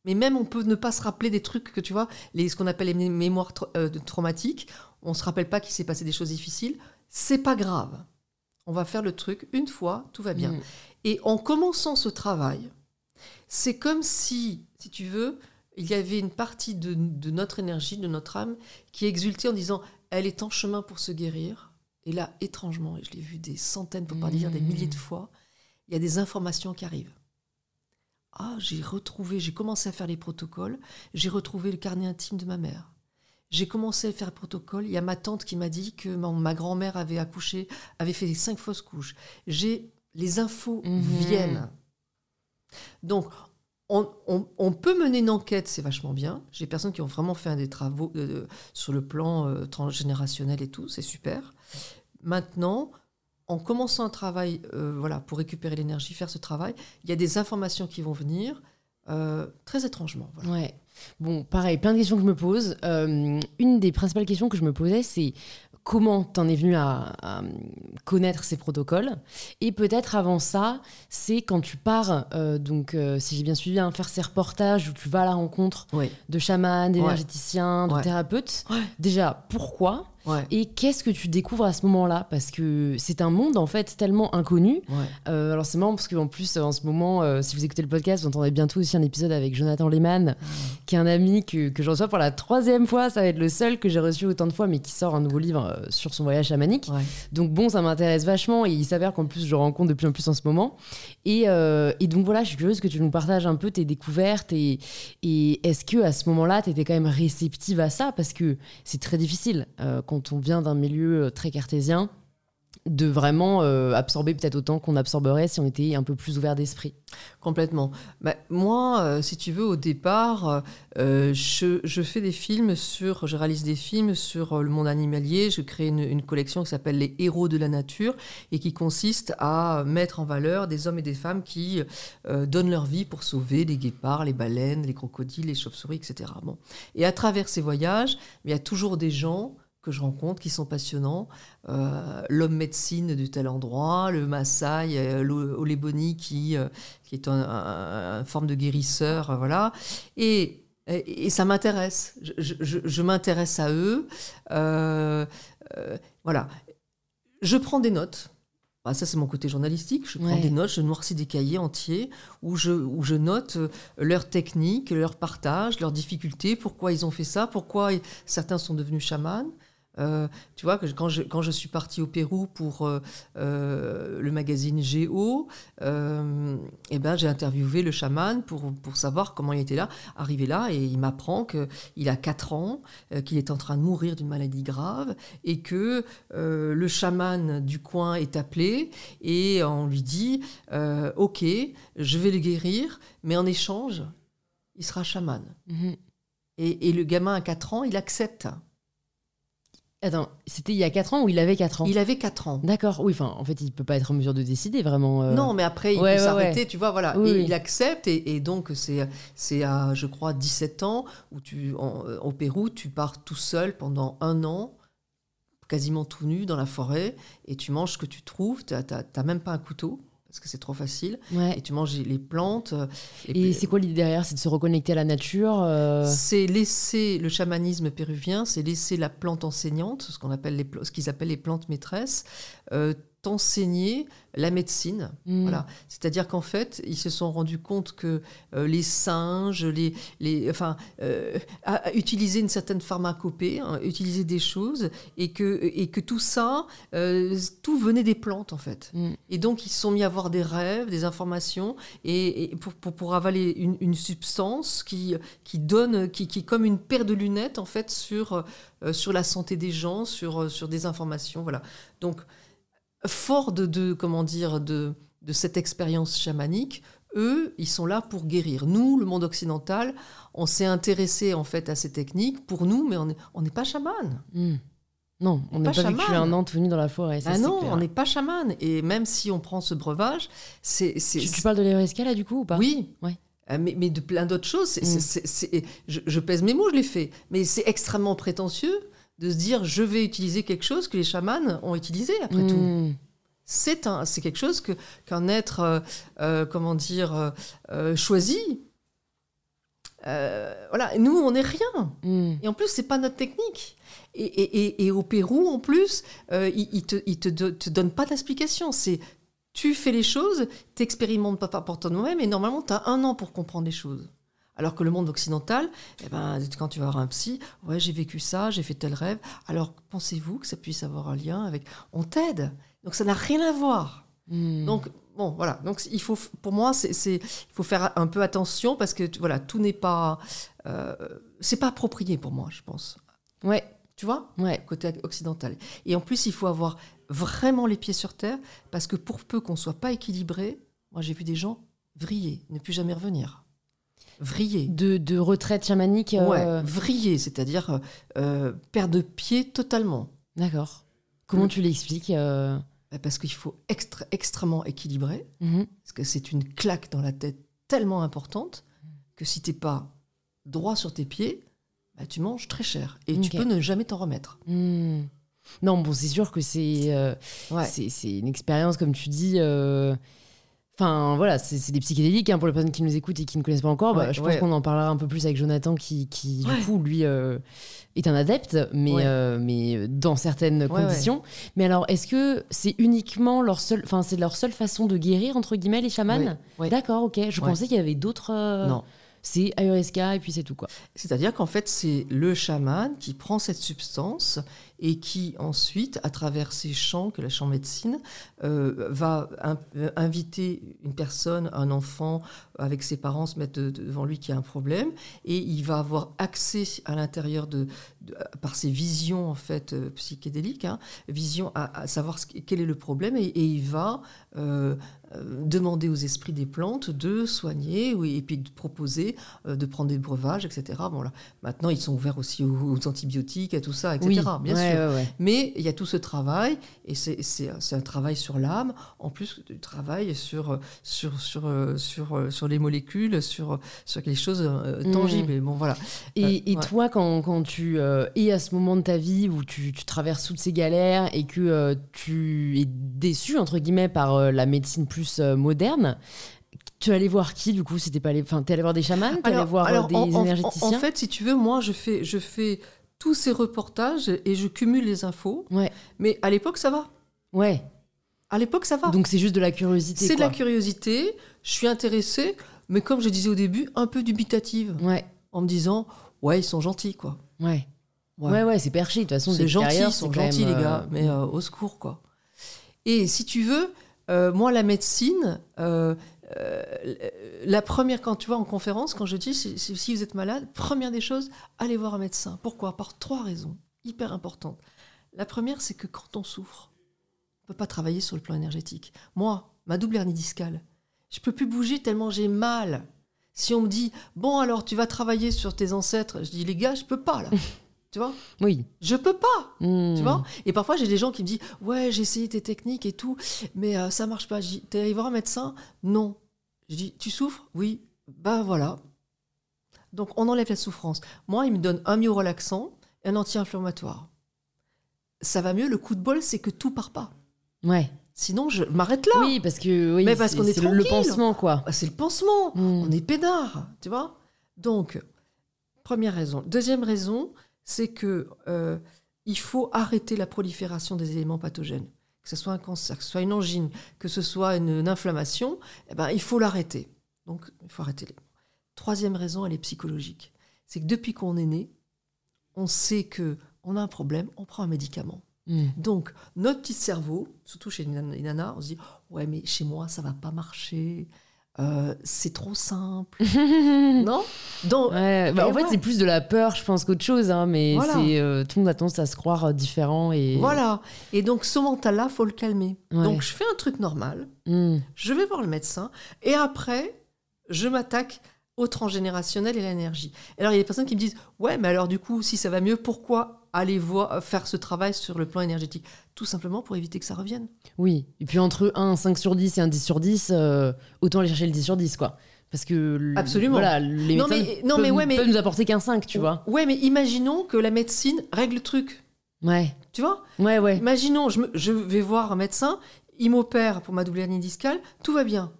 mais même on peut ne pas se rappeler des trucs que tu vois, les, ce qu'on appelle les mémoires euh, traumatiques, on se rappelle pas qu'il s'est passé des choses difficiles, c'est pas grave. On va faire le truc une fois, tout va bien. Mm. Et en commençant ce travail, c'est comme si, si tu veux, il y avait une partie de, notre énergie, de notre âme, qui exultait en disant elle est en chemin pour se guérir. Et là, étrangement, et je l'ai vu des centaines, pour pas dire des milliers de mm. fois, il y a des informations qui arrivent. Ah, j'ai retrouvé, j'ai commencé à faire les protocoles, j'ai retrouvé le carnet intime de ma mère. J'ai commencé à faire le protocole. Il y a ma tante qui m'a dit que ma, grand-mère avait accouché, avait fait cinq fausses couches. J'ai les infos mhm. viennent. Donc, on, peut mener une enquête, c'est vachement bien. J'ai des personnes qui ont vraiment fait des travaux euh, sur le plan euh, transgénérationnel et tout, c'est super. Maintenant, en commençant un travail, euh, voilà, pour récupérer l'énergie, faire ce travail, il y a des informations qui vont venir très étrangement. Ouais. Bon, pareil, plein de questions que je me pose. Euh, une des principales questions que je me posais, c'est comment t'en es venu à, connaître ces protocoles. Et peut-être avant ça, c'est quand tu pars, euh, donc euh, si j'ai bien suivi, hein, faire ces reportages où tu vas à la rencontre de chamans, d'énergéticiens, de thérapeutes. Déjà, pourquoi et qu'est-ce que tu découvres à ce moment-là? Parce que c'est un monde en fait tellement inconnu. Euh, alors c'est marrant parce qu'en plus en ce moment, euh, si vous écoutez le podcast, vous entendrez bientôt aussi un épisode avec Jonathan Lehman, ah. qui est un ami que, que je reçois pour la troisième fois. Ça va être le seul que j'ai reçu autant de fois, mais qui sort un nouveau livre euh, sur son voyage chamanique. Donc bon, ça m'intéresse vachement et il s'avère qu'en plus je rencontre de plus en plus en ce moment. Et, et, donc voilà, je suis curieuse que tu nous partages un peu tes découvertes et, et est-ce que à ce moment-là, tu étais quand même réceptive à ça? Parce que c'est très difficile quand on vient d'un milieu euh, très cartésien, de vraiment euh, absorber peut-être autant qu'on absorberait si on était un peu plus ouvert d'esprit. Complètement. Bah, moi, euh, si tu veux, au départ, je, fais des films sur, je réalise des films sur le monde animalier. Je crée une, collection qui s'appelle Les héros de la nature et qui consiste à mettre en valeur des hommes et des femmes qui donnent leur vie pour sauver les guépards, les baleines, les crocodiles, les chauves-souris, etc. Et à travers ces voyages, il y a toujours des gens que je rencontre qui sont passionnants. Euh, l'homme médecine du tel endroit, le Maasai, euh, l'Oléboni qui, euh, qui est une forme de guérisseur, voilà. Et, et, ça m'intéresse. Je, je, m'intéresse à eux. voilà. Je prends des notes. Ah, ça, c'est mon côté journalistique. Je prends des notes, je noircis des cahiers entiers où je, où je note leurs techniques, leurs partages, leurs difficultés, pourquoi ils ont fait ça, pourquoi certains sont devenus chamans. Euh, tu vois, quand je, quand je suis partie au Pérou pour euh, euh, le magazine Géo, eh ben, j'ai interviewé le chaman pour, pour savoir comment il était là, arrivé là, et il m'apprend qu'il a 4 ans, qu'il est en train de mourir d'une maladie grave, et que le chaman du coin est appelé, et on lui dit, ok, je vais le guérir, mais en échange, il sera chaman. Mhm. Et, et le gamin à 4 ans, il accepte. Attends, c'était il y a 4 ans ou il avait 4 ans? Il avait 4 ans. D'accord, oui, enfin, en fait, il peut pas être en mesure de décider vraiment. Euh. Non, mais après, il peut s'arrêter, tu vois, voilà. Il accepte, et, donc, c'est, à, je crois, 17 ans, où tu, euh, au Pérou, tu pars tout seul pendant un an, quasiment tout nu, dans la forêt, et tu manges ce que tu trouves, tu n'as même pas un couteau parce que c'est trop facile. Et tu manges les plantes. Euh, et, c'est quoi l'idée derrière? C'est de se reconnecter à la nature euh? C'est laisser le chamanisme péruvien, c'est laisser la plante enseignante, ce qu'on appelle les, ce qu'ils appellent les plantes maîtresses, euh, t'enseigner la médecine. Hmm. Voilà. C'est-à-dire qu'en fait, ils se sont rendus compte que euh, les singes, les, les, enfin, euh, utilisaient une certaine pharmacopée, hein, utilisaient des choses, et que, et que tout ça, euh, tout venait des plantes en fait. Hmm. Et donc ils se sont mis à avoir des rêves, des informations, et, pour, pour, avaler une, une, substance qui, qui donne, qui, qui est comme une paire de lunettes en fait sur, sur la santé des gens, sur, sur des informations. Voilà. Donc fort de, comment dire de, de cette expérience chamanique, eux, ils sont là pour guérir. Nous, le monde occidental, on s'est intéressé en fait à ces techniques pour nous, mais on n'est pas chaman. Hmm. Non, on n'est pas, vécu un an tout dans la forêt. ah non, on n'est pas chaman. Et même si on prend ce breuvage, c'est. Tu, parles de l'aéroesca là du coup ou pas? Oui. Ouais. Euh, mais, mais, de plein d'autres choses. Hmm. je, je, pèse mes mots, je les fais. Mais c'est extrêmement prétentieux de se dire je vais utiliser quelque chose que les chamans ont utilisé après tout. Hmm. C'est un, c'est quelque chose que qu'un être, euh, euh, comment dire, euh, choisi. voilà, nous on n'est rien. Hmm. Et en plus c'est pas notre technique. Et, et, et, au Pérou en plus, il, il, te, il te, te donne pas d'explication. C'est tu fais les choses, t'expérimentes pas par toi-même, et normalement tu as un an pour comprendre les choses. Alors que le monde occidental, eh ben, quand tu vas voir un psy, ouais, j'ai vécu ça, j'ai fait tel rêve. Alors pensez-vous que ça puisse avoir un lien avec. On t'aide. Donc ça n'a rien à voir. Hmm. Donc bon, voilà. Donc il faut, pour moi, c'est, il faut faire un peu attention parce que voilà, tout n'est pas, euh, c'est pas approprié pour moi, je pense. Ouais. Tu vois? Ouais. Côté occidental. Et en plus, il faut avoir vraiment les pieds sur terre parce que pour peu qu'on soit pas équilibré, moi j'ai vu des gens vriller, ne plus jamais revenir vriller. De, de retraite chamanique euh, Ouais, vriller, c'est-à-dire euh, euh, perdre de pied totalement. D'accord. Comment tu l'expliques bah, Parce qu'il faut extrêmement équilibré, mhm. parce que c'est une claque dans la tête tellement importante que si t'es pas droit sur tes pieds, bah, tu manges très cher et tu peux ne jamais t'en remettre. Hmm. Non, bon, c'est sûr que c'est c'est une expérience, comme tu dis, Enfin, voilà, c'est des psychédéliques hein, pour les personnes qui nous écoutent et qui ne connaissent pas encore. Bah, je pense qu'on en parlera un peu plus avec Jonathan, qui, qui du coup, lui, euh, est un adepte, mais, euh, mais dans certaines conditions. Mais alors, est-ce que c'est uniquement leur seule, enfin, c'est leur seule façon de guérir entre guillemets les chamans D'accord, ok. Je pensais qu'il y avait d'autres. Euh, non c'est ayahuasca et puis c'est tout quoi. C'est-à-dire qu'en fait c'est le chaman qui prend cette substance et qui ensuite, à travers ses chants, que la chant médecine, euh, va inviter une personne, un enfant, avec ses parents, se mettre devant lui qui a un problème, et il va avoir accès à l'intérieur de, par ses visions en fait euh, psychédéliques, hein, à, savoir quel est le problème, et, il va euh, demander aux esprits des plantes de soigner, et puis de proposer euh, de prendre des breuvages, etc. Bon, là, maintenant, ils sont ouverts aussi aux, aux antibiotiques et tout ça, etc. Oui, bien ouais, sûr. ouais, ouais. Mais il y a tout ce travail, et c'est- un travail sur l'âme, en plus du travail sur, sur, sur, euh, sur, euh, sur les molécules, sur, sur quelque chose euh, Mm. tangible. Et bon, voilà. Et, Euh, toi, quand, quand tu euh, es à ce moment de ta vie où tu, tu traverses toutes ces galères et que euh, tu es déçu, entre guillemets, par euh, la médecine plus euh, moderne, tu allé voir qui, du coup? C'était pas allé... Enfin, t'es allé voir des chamans? T'es allé voir euh, des en, en- énergéticiens? en fait, si tu veux, moi, je fais, je fais tous ces reportages et je cumule les infos. Ouais. Mais à l'époque, ça va. Ouais. À l'époque, ça va. Donc c'est juste de la curiosité. C'est de la curiosité, je suis intéressée, mais comme je disais au début, un peu dubitative, Ouais, en me disant, ouais, ils sont gentils, quoi. ouais. Ouais. Ouais, ouais, c'est perché. De toute façon, C'est gentil, ils sont gentils, même, les gars, euh, mais euh, au secours, quoi. Et si tu veux, euh, moi, la médecine, euh, euh, la première, quand tu vois en conférence, quand je dis si, vous êtes malade, première des choses, allez voir un médecin. Pourquoi? Par trois raisons hyper importantes. La première, c'est que quand on souffre, on ne peut pas travailler sur le plan énergétique. Moi, ma double hernie discale, je peux plus bouger tellement j'ai mal. Si on me dit, bon, alors tu vas travailler sur tes ancêtres, je dis, les gars, je peux pas, là. tu vois? Oui. Je peux pas. Hmm. Tu vois? Et parfois, j'ai des gens qui me disent Ouais, j'ai essayé tes techniques et tout, mais euh, ça marche pas. Je dis T'es allé voir un médecin? Non. Je dis Tu souffres? Oui. Bah voilà. Donc, on enlève la souffrance. Moi, il me donne un myorelaxant et un anti-inflammatoire. Ça va mieux. Le coup de bol, c'est que tout part pas. Ouais. Sinon, je m'arrête là. Oui, parce que oui, Mais parce qu'on est c'est le- le tranquille. pansement, quoi. Ah, C'est le pansement. Hmm. On est peinard, tu vois? Donc, première raison. Deuxième raison, c'est que euh, il faut arrêter la prolifération des éléments pathogènes. Que ce soit un cancer, que ce soit une angine, que ce soit une, une inflammation, eh ben, il faut l'arrêter. Donc, il faut arrêter les... Troisième raison, elle est psychologique. C'est que depuis qu'on est né, on sait que on a un problème, on prend un médicament. Hmm. Donc, notre petit cerveau, surtout chez les nanas, on se dit Ouais, mais chez moi, ça va pas marcher. Euh, c'est trop simple. non? Donc, Ouais, bah, en fait, c'est plus de la peur, je pense, qu'autre chose. Hein, mais Voilà. c'est euh, tout le monde a tendance à se croire euh, différent. Et... voilà. Et donc, ce mental-là, faut le calmer. Ouais. Donc, je fais un truc normal, Hmm. je vais voir le médecin, et après, je m'attaque au transgénérationnel et l'énergie. Alors, il y a des personnes qui me disent Ouais, mais alors, du coup, si ça va mieux, pourquoi aller voir, faire ce travail sur le plan énergétique Tout simplement pour éviter que ça revienne. Oui. Et puis entre un 5 sur 10 et un 10 sur 10, euh, autant aller chercher le 10 sur 10, quoi. Parce que Absolument. Voilà, les Non, médecins mais- non, peuvent, mais ouais, mais- peuvent nous apporter qu'un 5, tu vois. Ouais, mais imaginons que la médecine règle le truc. Ouais, Tu vois? Ouais, ouais. Imaginons, je, me- je vais voir un médecin, il m'opère pour ma double hernie discale, tout va bien.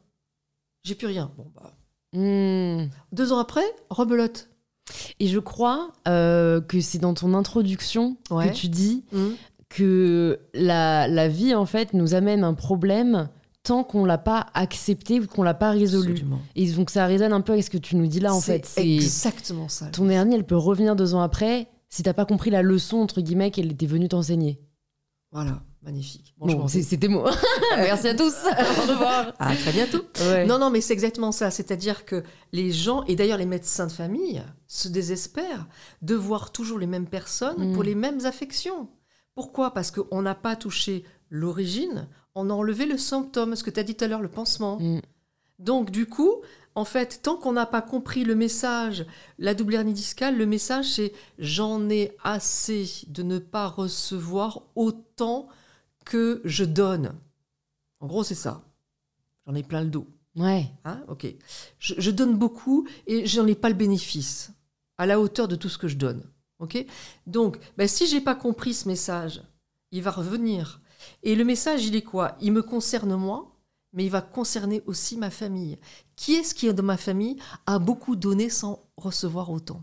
J'ai plus rien. Bon, bah, Hmm. deux ans après, rebelote. Et je crois euh, que c'est dans ton introduction Ouais. que tu dis Hum. que la, la vie, en fait, nous amène un problème tant qu'on l'a pas accepté ou qu'on l'a pas résolu. Absolument. Et donc ça résonne un peu avec ce que tu nous dis là, en fait. C'est C'est exactement ça. ton hernie, elle peut revenir deux ans après si t'as pas compris la leçon entre guillemets qu'elle était venue t'enseigner. Voilà, magnifique. Bon, Bon, c'est- mots. Merci à tous. Au revoir. À très bientôt. Ouais. Non, non, mais c'est exactement ça. C'est-à-dire que les gens, et d'ailleurs les médecins de famille, se désespèrent de voir toujours les mêmes personnes Mm. pour les mêmes affections. Pourquoi? Parce qu'on n'a pas touché l'origine, on a enlevé le symptôme, ce que tu as dit tout à l'heure, le pansement. Mm. Donc, du coup, en fait, tant qu'on n'a pas compris le message, la double hernie discale, le message c'est j'en ai assez de ne pas recevoir autant que je donne. En gros, c'est ça. J'en ai plein le dos. Ouais. Hein, ok. Je, je donne beaucoup et j'en ai pas le bénéfice à la hauteur de tout ce que je donne. Ok. Donc, ben, si j'ai pas compris ce message, il va revenir. Et le message, il est quoi? Il me concerne moi, mais il va concerner aussi ma famille. Qui est-ce qui, dans ma famille, a beaucoup donné sans recevoir autant?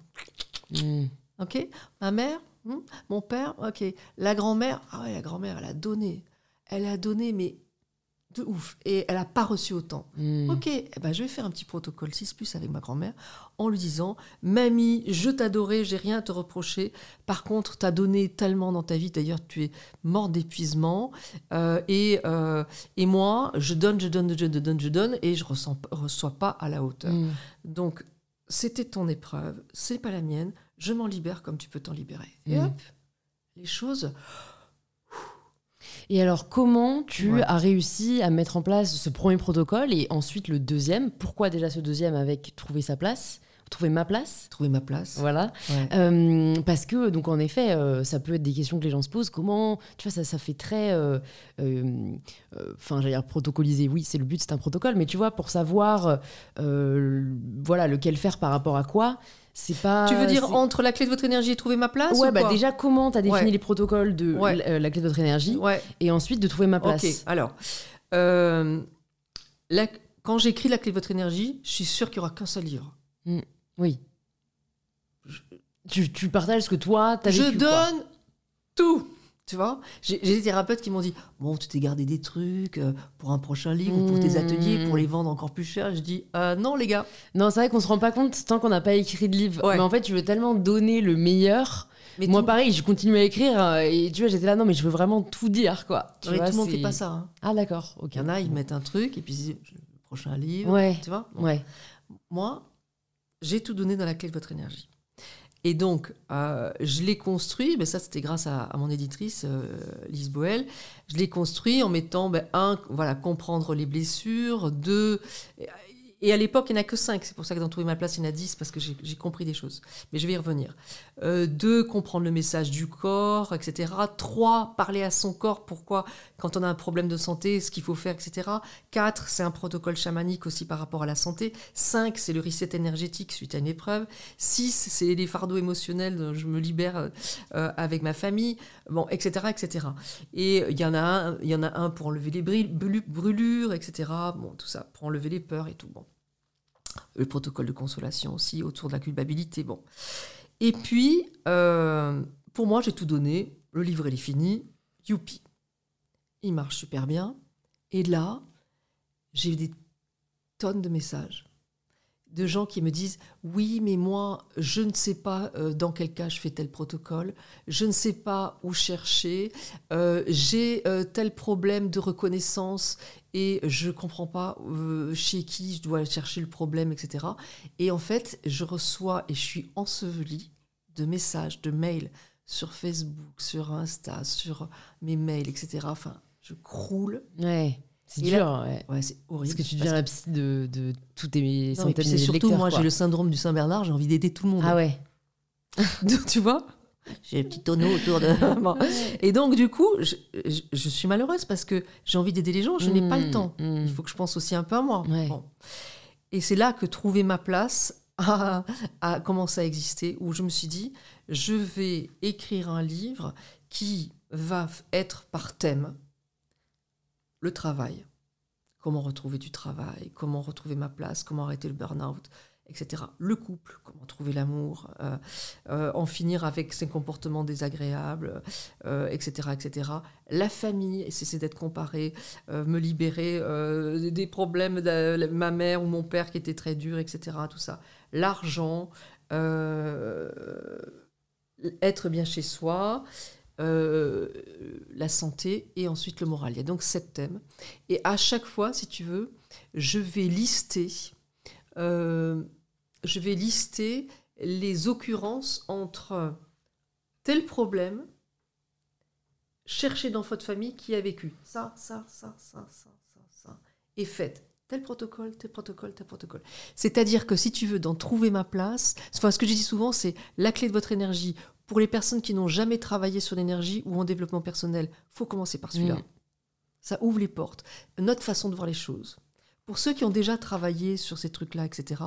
Mm. Ok? Ma mère hmm, Mon père Ok. La grand-mère Ah ouais, la grand-mère, elle a donné. Elle a donné, mais de ouf. Et elle n'a pas reçu autant. Mm. Ok, eh ben, je vais faire un petit protocole 6 plus avec ma grand-mère en lui disant Mamie, je t'adorais, j'ai rien à te reprocher. Par contre, t'as donné tellement dans ta vie, d'ailleurs, tu es mort d'épuisement. Euh, et, euh, et moi, je donne, je donne, je donne, je donne, et je ne reçois pas à la hauteur. Mm. Donc, c'était ton épreuve, c'est pas la mienne, je m'en libère comme tu peux t'en libérer. Et Mm. hop, les choses. Et alors, comment tu Ouais. as réussi à mettre en place ce premier protocole et ensuite le deuxième? Pourquoi déjà ce deuxième avec trouver sa place trouver ma place? Trouver ma place. Voilà. Ouais. Euh, parce que, donc, en effet, euh, ça peut être des questions que les gens se posent. Comment, tu vois, ça, ça fait très. euh, Enfin, j'allais dire protocolisé. Oui, c'est le but, c'est un protocole. Mais tu vois, pour savoir, voilà, lequel faire par rapport à quoi, c'est pas. tu veux dire entre la clé de votre énergie et trouver ma place Ouais, ou bah déjà, comment tu as défini Ouais. les protocoles de Ouais. la, euh, la clé de votre énergie Ouais. et ensuite de trouver ma place. Ok. Alors, euh, la- quand j'écris la clé de votre énergie, je suis sûre qu'il n'y aura qu'un seul livre. Oui. Tu, tu partages ce que toi, t'as je vécu. quoi. donne tout. Tu vois J'ai des thérapeutes qui m'ont dit Bon, tu t'es gardé des trucs euh, pour un prochain livre ou pour tes Mmh. ateliers, pour les vendre encore plus cher. Je dis Euh, Non, les gars. Non, c'est vrai qu'on se rend pas compte tant qu'on n'a pas écrit de livre. Ouais. Mais en fait, tu veux tellement donner le meilleur. Mais Moi, tout, pareil, je continue à écrire euh, et tu vois, j'étais là, non, mais je veux vraiment tout dire, quoi. Tu mais vois, tout le monde fait pas ça. hein. Ah, d'accord, ok. Il y en a, ils mettent un truc et puis prochain livre. Ouais, Tu vois Bon. ouais. Moi, j'ai tout donné dans la clé de votre énergie. Et donc, euh, je l'ai construit, mais ça c'était grâce à, à mon éditrice, euh, Lise Boel, je l'ai construit en mettant, ben, un, voilà, comprendre les blessures, deux, et à l'époque il n'y en a que cinq, c'est pour ça que dans Trouver ma place il y en a dix, parce que j'ai compris des choses, mais je vais y revenir. Euh, deux, comprendre le message du corps, etc. Trois, parler à son corps, pourquoi, quand on a un problème de santé, ce qu'il faut faire, etc. Quatre, c'est un protocole chamanique aussi par rapport à la santé. Cinq, c'est le reset énergétique suite à une épreuve. Six, c'est les fardeaux émotionnels dont je me libère euh, euh, avec ma famille, bon, etc., etc. Et il y en a un, il y en a un pour enlever les brûl- brûlu- brûlures, etc. Bon, tout ça, pour enlever les peurs et tout. Le protocole de consolation aussi autour de la culpabilité. Bon, et puis euh, pour moi, j'ai tout donné. Le livre il est fini. Youpi, il marche super bien. Et là, j'ai des tonnes de messages de gens qui me disent oui mais moi je ne sais pas euh, dans quel cas je fais tel protocole. Je ne sais pas où chercher. Euh, j'ai euh, tel problème de reconnaissance et je comprends pas chez qui je dois chercher le problème etc et en fait je reçois et je suis ensevelie de messages de mails sur Facebook sur Insta sur mes mails etc enfin je croule. C'est dur, ouais. ouais c'est horrible Parce que tu deviens la psy de, de tous tes non, centaines de surtout lecteurs, moi j'ai le syndrome du Saint Bernard j'ai envie d'aider tout le monde Ah ouais. tu vois J'ai un petit tonneau autour de. Bon. Et donc, du coup, je, je- je suis malheureuse parce que j'ai envie d'aider les gens, je n'ai pas le Mm, temps. mm. Il faut que je pense aussi un peu à moi. Ouais. Bon. Et c'est là que trouver ma place a, a commencé à exister, où je me suis dit, je vais écrire un livre qui va être par thème le travail. Comment retrouver du travail, comment retrouver ma place, comment arrêter le burn-out, etc. Le couple, comment trouver l'amour, euh, euh, en finir avec ses comportements désagréables, euh, etc., etc. La famille, cesser d'être comparé, me libérer des problèmes de ma mère ou mon père qui étaient très durs, etc. Tout ça. L'argent, être bien chez soi, euh, la santé et ensuite le moral. Il y a donc sept thèmes. Et à chaque fois, si tu veux, je vais lister, euh, je vais lister les occurrences entre tel problème, chercher dans votre famille qui a vécu ça, ça, ça, ça, ça, ça, ça, et faites tel protocole, tel protocole, tel protocole. C'est-à-dire que si tu veux dans trouver ma place, enfin, ce que je dis souvent, c'est la clé de votre énergie. Pour les personnes qui n'ont jamais travaillé sur l'énergie ou en développement personnel, faut commencer par celui-là. Mm. Ça ouvre les portes. Notre façon de voir les choses. Pour ceux qui ont déjà travaillé sur ces trucs-là, etc.,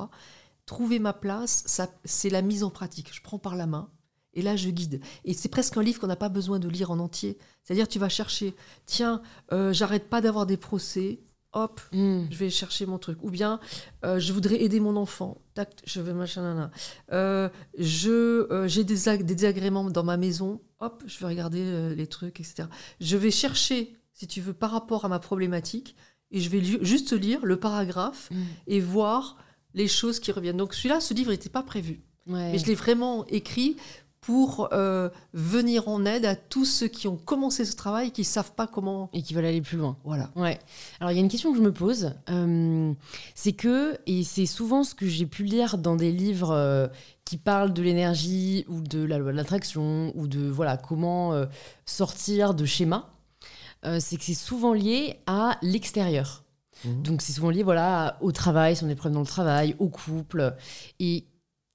trouver ma place, ça, c'est la mise en pratique. Je prends par la main et là, je guide. Et c'est presque un livre qu'on n'a pas besoin de lire en entier. C'est-à-dire, tu vas chercher, tiens, euh, j'arrête pas d'avoir des procès, hop, Mm. je vais chercher mon truc. Ou bien, euh, je voudrais aider mon enfant. Tac, je vais machin. Euh, je, euh, j'ai des, ag- des désagréments dans ma maison. Hop, je vais regarder euh, les trucs, etc. Je vais chercher, si tu veux, par rapport à ma problématique, et je vais li- juste lire le paragraphe Mm. et voir les choses qui reviennent. Donc celui-là, ce livre n'était pas prévu. Ouais. Mais je l'ai vraiment écrit pour euh, venir en aide à tous ceux qui ont commencé ce travail et qui ne savent pas comment... Et qui veulent aller plus loin. Voilà. Ouais. Alors, il y a une question que je me pose. euh, c'est que, et c'est souvent ce que j'ai pu lire dans des livres euh, qui parlent de l'énergie ou de la loi de l'attraction ou de voilà comment sortir de schémas, c'est que c'est souvent lié à l'extérieur. Mhm. Donc, c'est souvent lié voilà, au travail, si on est problèmes dans le travail, au couple. Et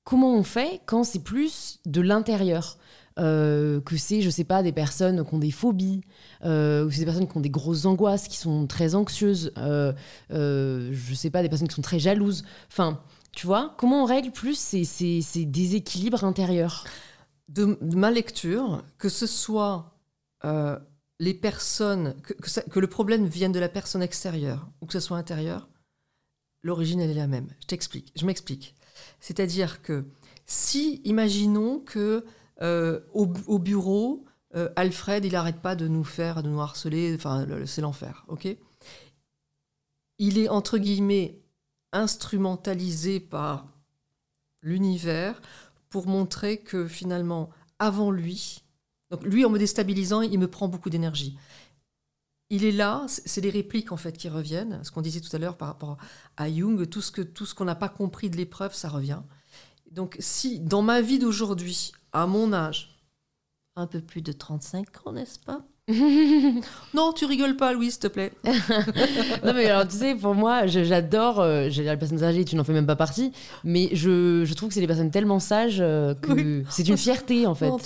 comment on fait quand c'est plus de l'intérieur euh, que c'est, je sais pas, des personnes qui ont des phobies, euh, ou c'est des personnes qui ont des grosses angoisses, qui sont très anxieuses, euh, euh, je sais pas, des personnes qui sont très jalouses. Enfin, tu vois, comment on règle plus ces, déséquilibres intérieurs? De, ma lecture, que ce soit les personnes, que, que le problème vienne de la personne extérieure ou que ce soit intérieur, l'origine elle est la même. Je t'explique, je m'explique. C'est-à-dire que si, imaginons que euh, au, au bureau, euh, Alfred, il n'arrête pas de nous faire, de nous harceler, c'est l'enfer, Il est entre guillemets instrumentalisé par l'univers pour montrer que finalement, avant lui, lui en me déstabilisant, il me prend beaucoup d'énergie. Il est là, c'est les répliques en fait qui reviennent, ce qu'on disait tout à l'heure par rapport à Jung, tout ce tout ce qu'on n'a pas compris de l'épreuve, ça revient. Donc si dans ma vie d'aujourd'hui, à mon âge, un peu plus de 35 ans, n'est-ce pas? Non, tu rigoles pas, Louis, s'il te plaît. Non mais alors tu sais, pour moi, j'adore, euh, les personnes âgées, tu n'en fais même pas partie, mais je, je trouve que c'est des personnes tellement sages euh, que Oui. c'est une fierté en fait. Non,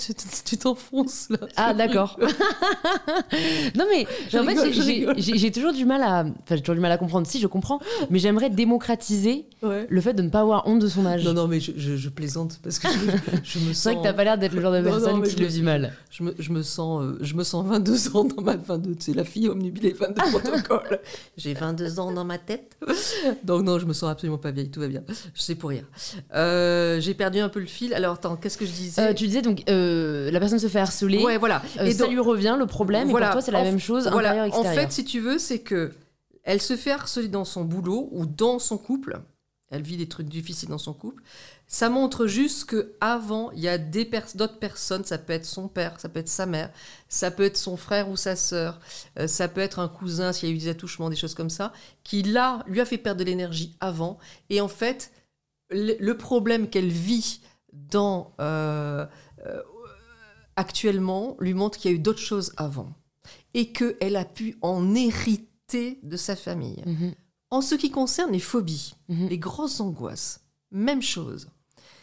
tu t'enfonces là. Ah d'accord. non mais Je en fait rigole, j'ai- toujours du mal à, enfin j'ai toujours du mal à comprendre. Si je comprends, mais j'aimerais démocratiser Ouais. le fait de ne pas avoir honte de son âge. Non, non, mais je, je- je plaisante parce que je, je me sens. C'est vrai que t'as pas l'air d'être le genre de Non, non, personne qui le vit mal. Je me, je me sens, euh, je me sens 22 ans dans ma 22. C'est la fille omnubilée 22 protocole. J'ai 22 ans dans ma tête. Donc non, je me sens absolument pas vieille. Tout va bien. Je sais pour rire. Euh, J'ai perdu un peu le fil. Alors attends, qu'est-ce que je disais Euh, tu disais donc euh, la personne se fait harceler, Ouais, voilà. euh, ça donc- lui revient le problème Voilà. et pour toi c'est la même chose voilà. intérieur En fait, si tu veux, c'est que elle se fait harceler dans son boulot ou dans son couple. Elle vit des trucs difficiles dans son couple. Ça montre juste que avant, il y a des d'autres personnes. Ça peut être son père, ça peut être sa mère, ça peut être son frère ou sa sœur, euh, ça peut être un cousin s'il y a eu des attouchements, des choses comme ça, qui là lui a fait perdre de l'énergie avant. Et en fait, le, problème qu'elle vit dans euh, euh, actuellement lui montre qu'il y a eu d'autres choses avant et qu'elle a pu en hériter de sa famille. Mhm, En ce qui concerne les phobies, mhm. les grosses angoisses, même chose.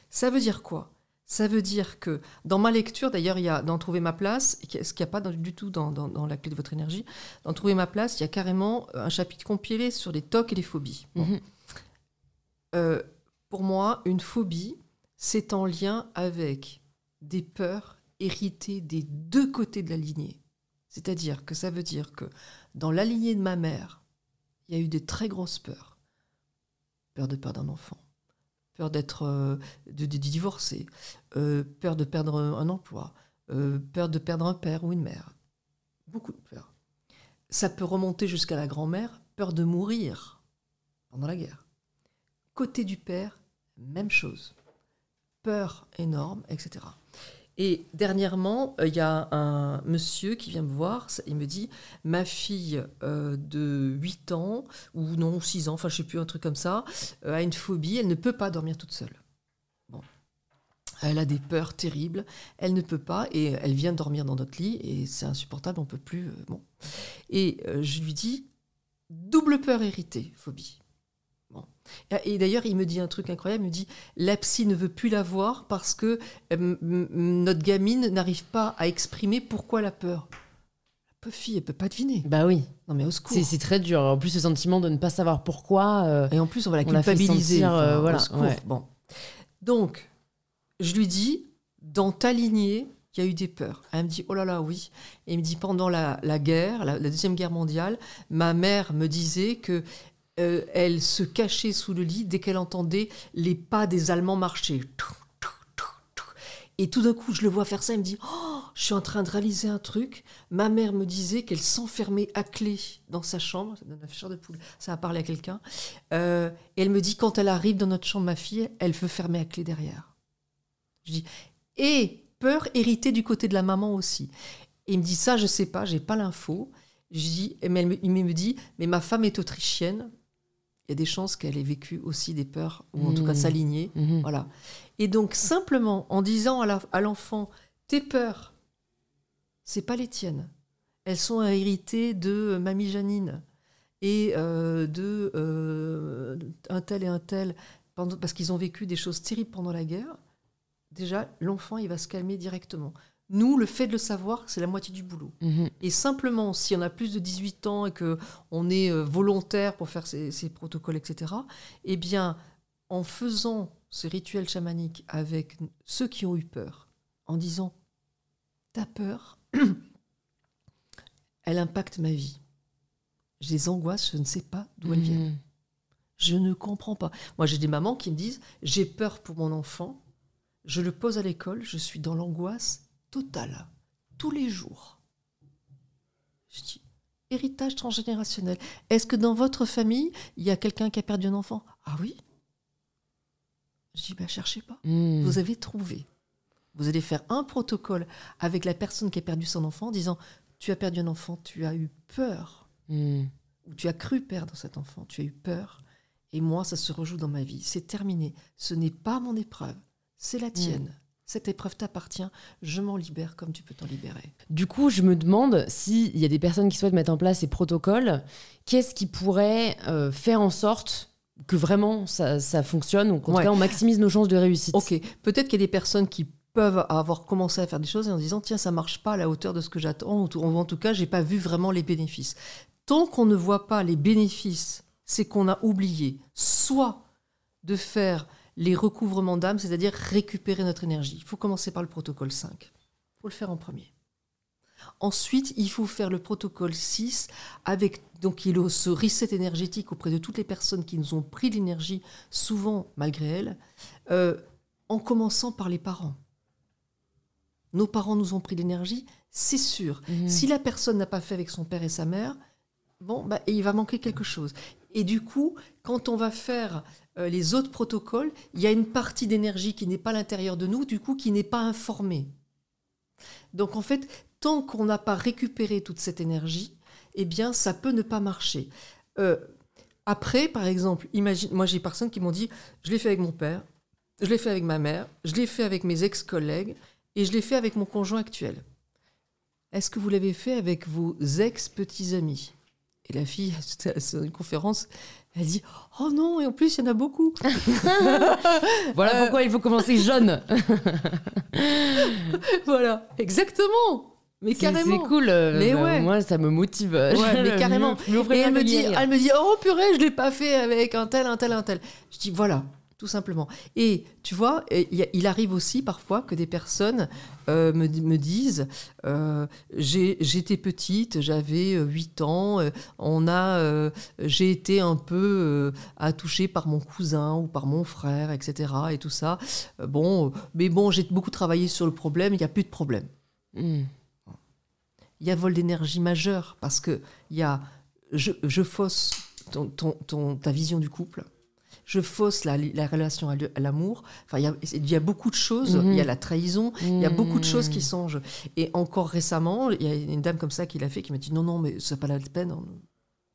Ça veut dire quoi? Ça veut dire que dans ma lecture, d'ailleurs, il y a dans Trouver ma place, ce qu'il n'y a pas dans- du tout dans, dans- dans la clé de votre énergie, dans Trouver ma place, il y a carrément un chapitre compilé sur les tocs et les phobies. Bon. Mhm. Euh, pour moi, une phobie, c'est en lien avec des peurs héritées des deux côtés de la lignée. C'est-à-dire que ça veut dire que dans la lignée de ma mère, il y a eu des très grosses peurs. Peur de perdre un enfant, peur d'être euh, euh, peur de perdre un emploi, euh, peur de perdre un père ou une mère. Beaucoup de peurs. Ça peut remonter jusqu'à la grand-mère, peur de mourir pendant la guerre. Côté du père, même chose. Peur énorme, etc. Et dernièrement, euh, il y a un monsieur qui vient me voir, il me dit, ma fille euh, de 8 ans, ou non, 6 ans, enfin je sais plus, un truc comme ça, euh, a une phobie, elle ne peut pas dormir toute seule. Elle a des peurs terribles, elle ne peut pas, et elle vient dormir dans notre lit, et c'est insupportable, on peut plus. bon. Et je lui dis, double peur héritée, phobie. Et, d'ailleurs, il me dit un truc incroyable, il me dit, la psy ne veut plus la voir parce que euh, notre gamine n'arrive pas à exprimer pourquoi la peur. La fille, elle peut pas deviner. Bah oui, Non mais au secours. c'est très dur. En plus, ce sentiment de ne pas savoir pourquoi. euh, Et en plus, on va la On l'a fait culpabiliser. sentir, euh, voilà, au secours. ouais. Bon. Donc, je lui dis, dans ta lignée, il y a eu des peurs. Elle me dit, oh là là, oui. Et il me dit, pendant la, la guerre, la, la Deuxième Guerre mondiale, ma mère me disait que euh, elle se cachait sous le lit dès qu'elle entendait les pas des Allemands marcher. Et tout d'un coup, je le vois faire ça, elle me dit, oh, je suis en train de réaliser un truc. Ma mère me disait qu'elle s'enfermait à clé dans sa chambre. De poule. Ça a parlé à quelqu'un. Euh, et elle me dit, quand elle arrive dans notre chambre, ma fille, elle veut fermer à clé derrière. Je dis, et peur héritée du côté de la maman aussi. Et il me dit, ça, je sais pas, j'ai pas l'info. Je dis, mais elle il me dit, mais ma femme est autrichienne. Il y a des chances qu'elle ait vécu aussi des peurs, ou en tout cas Mm. s'aligner. mhm. Voilà. Et donc, simplement, en disant à l'enfant, tes peurs, c'est pas les tiennes. Elles sont héritées de euh, mamie Janine et euh, de euh, un tel et un tel. parce qu'ils ont vécu des choses terribles pendant la guerre, déjà, l'enfant, il va se calmer directement. Nous, le fait de le savoir, c'est la moitié du boulot. Mhm. Et simplement, si on a plus de 18 ans et qu'on est euh, volontaire pour faire ces, ces protocoles, etc., eh bien, en faisant ce rituel chamanique avec ceux qui ont eu peur, en disant Ta peur, elle impacte ma vie. J'ai des angoisses, je ne sais pas d'où elles viennent. Mhm. Je ne comprends pas. Moi, j'ai des mamans qui me disent J'ai peur pour mon enfant, je le pose à l'école, je suis dans l'angoisse totale, tous les jours. Je dis Héritage transgénérationnel. Est-ce que dans votre famille, il y a quelqu'un qui a perdu un enfant? Ah oui? Je dis bah, Cherchez pas. Mhm. Vous avez trouvé. Vous allez faire un protocole avec la personne qui a perdu son enfant en disant Tu as perdu un enfant, tu as eu peur Mhm. ou tu as cru perdre cet enfant, tu as eu peur, et moi, ça se rejoue dans ma vie. C'est terminé. Ce n'est pas mon épreuve, c'est la tienne. Cette épreuve t'appartient, je m'en libère comme tu peux t'en libérer. Du coup, je me demande s'il y a des personnes qui souhaitent mettre en place ces protocoles, qu'est-ce qui pourrait euh, faire en sorte que vraiment ça, ça fonctionne ou qu'en Ouais. tout cas on maximise nos chances de réussite? Ok, peut-être qu'il y a des personnes qui peuvent avoir commencé à faire des choses en disant tiens ça marche pas à la hauteur de ce que j'attends ou en tout cas j'ai pas vu vraiment les bénéfices. Tant qu'on ne voit pas les bénéfices, c'est qu'on a oublié soit de faire les recouvrements d'âme, c'est-à-dire récupérer notre énergie. Il faut commencer par le protocole 5. Il faut le faire en premier. Ensuite, il faut faire le protocole 6 avec donc il y a ce reset énergétique auprès de toutes les personnes qui nous ont pris l'énergie, souvent malgré elles, euh, en commençant par les parents. Nos parents nous ont pris l'énergie, c'est sûr. Mhm. Si la personne n'a pas fait avec son père et sa mère, bon, bah, il va manquer quelque chose. Et du coup, quand on va faire les autres protocoles, il y a une partie d'énergie qui n'est pas à l'intérieur de nous, du coup, qui n'est pas informée. Donc en fait, tant qu'on n'a pas récupéré toute cette énergie, eh bien, ça peut ne pas marcher. Euh, après, par exemple, imagine, moi j'ai des personnes qui m'ont dit, je l'ai fait avec mon père, je l'ai fait avec ma mère, je l'ai fait avec mes ex-collègues et je l'ai fait avec mon conjoint actuel. Est-ce que vous l'avez fait avec vos ex-petits amis? Et la fille, c'était une conférence, elle dit Oh non, et en plus, il y en a beaucoup. Voilà Euh, pourquoi il faut commencer jeune. voilà, exactement. Mais carrément. C'est cool. euh, Mais bah, ouais. Moi, ça me motive. Ouais, mais carrément. Et elle me, dit, rire. elle me dit, oh purée, je l'ai pas fait avec un tel, un tel, un tel. Je dis, voilà, tout simplement. Et tu vois, il arrive aussi parfois que des personnes euh, me, me disent, euh, j'étais petite, j'avais euh, 8 ans, euh, on a, euh, j'ai été un peu attouchée par mon cousin ou par mon frère, etc. Et tout ça. Bon, mais bon, j'ai beaucoup travaillé sur le problème, il n'y a plus de problème Mhm. il y a vol d'énergie majeur parce que il y a je, je fausse ton, ton- ton- ta vision du couple je fausse la, la relation à l'amour enfin il y, a, il y a beaucoup de choses Mhm. il y a la trahison il y a beaucoup de choses qui Mhm. changent et encore récemment il y a une dame comme ça qui l'a fait qui m'a dit non non mais c'est pas la peine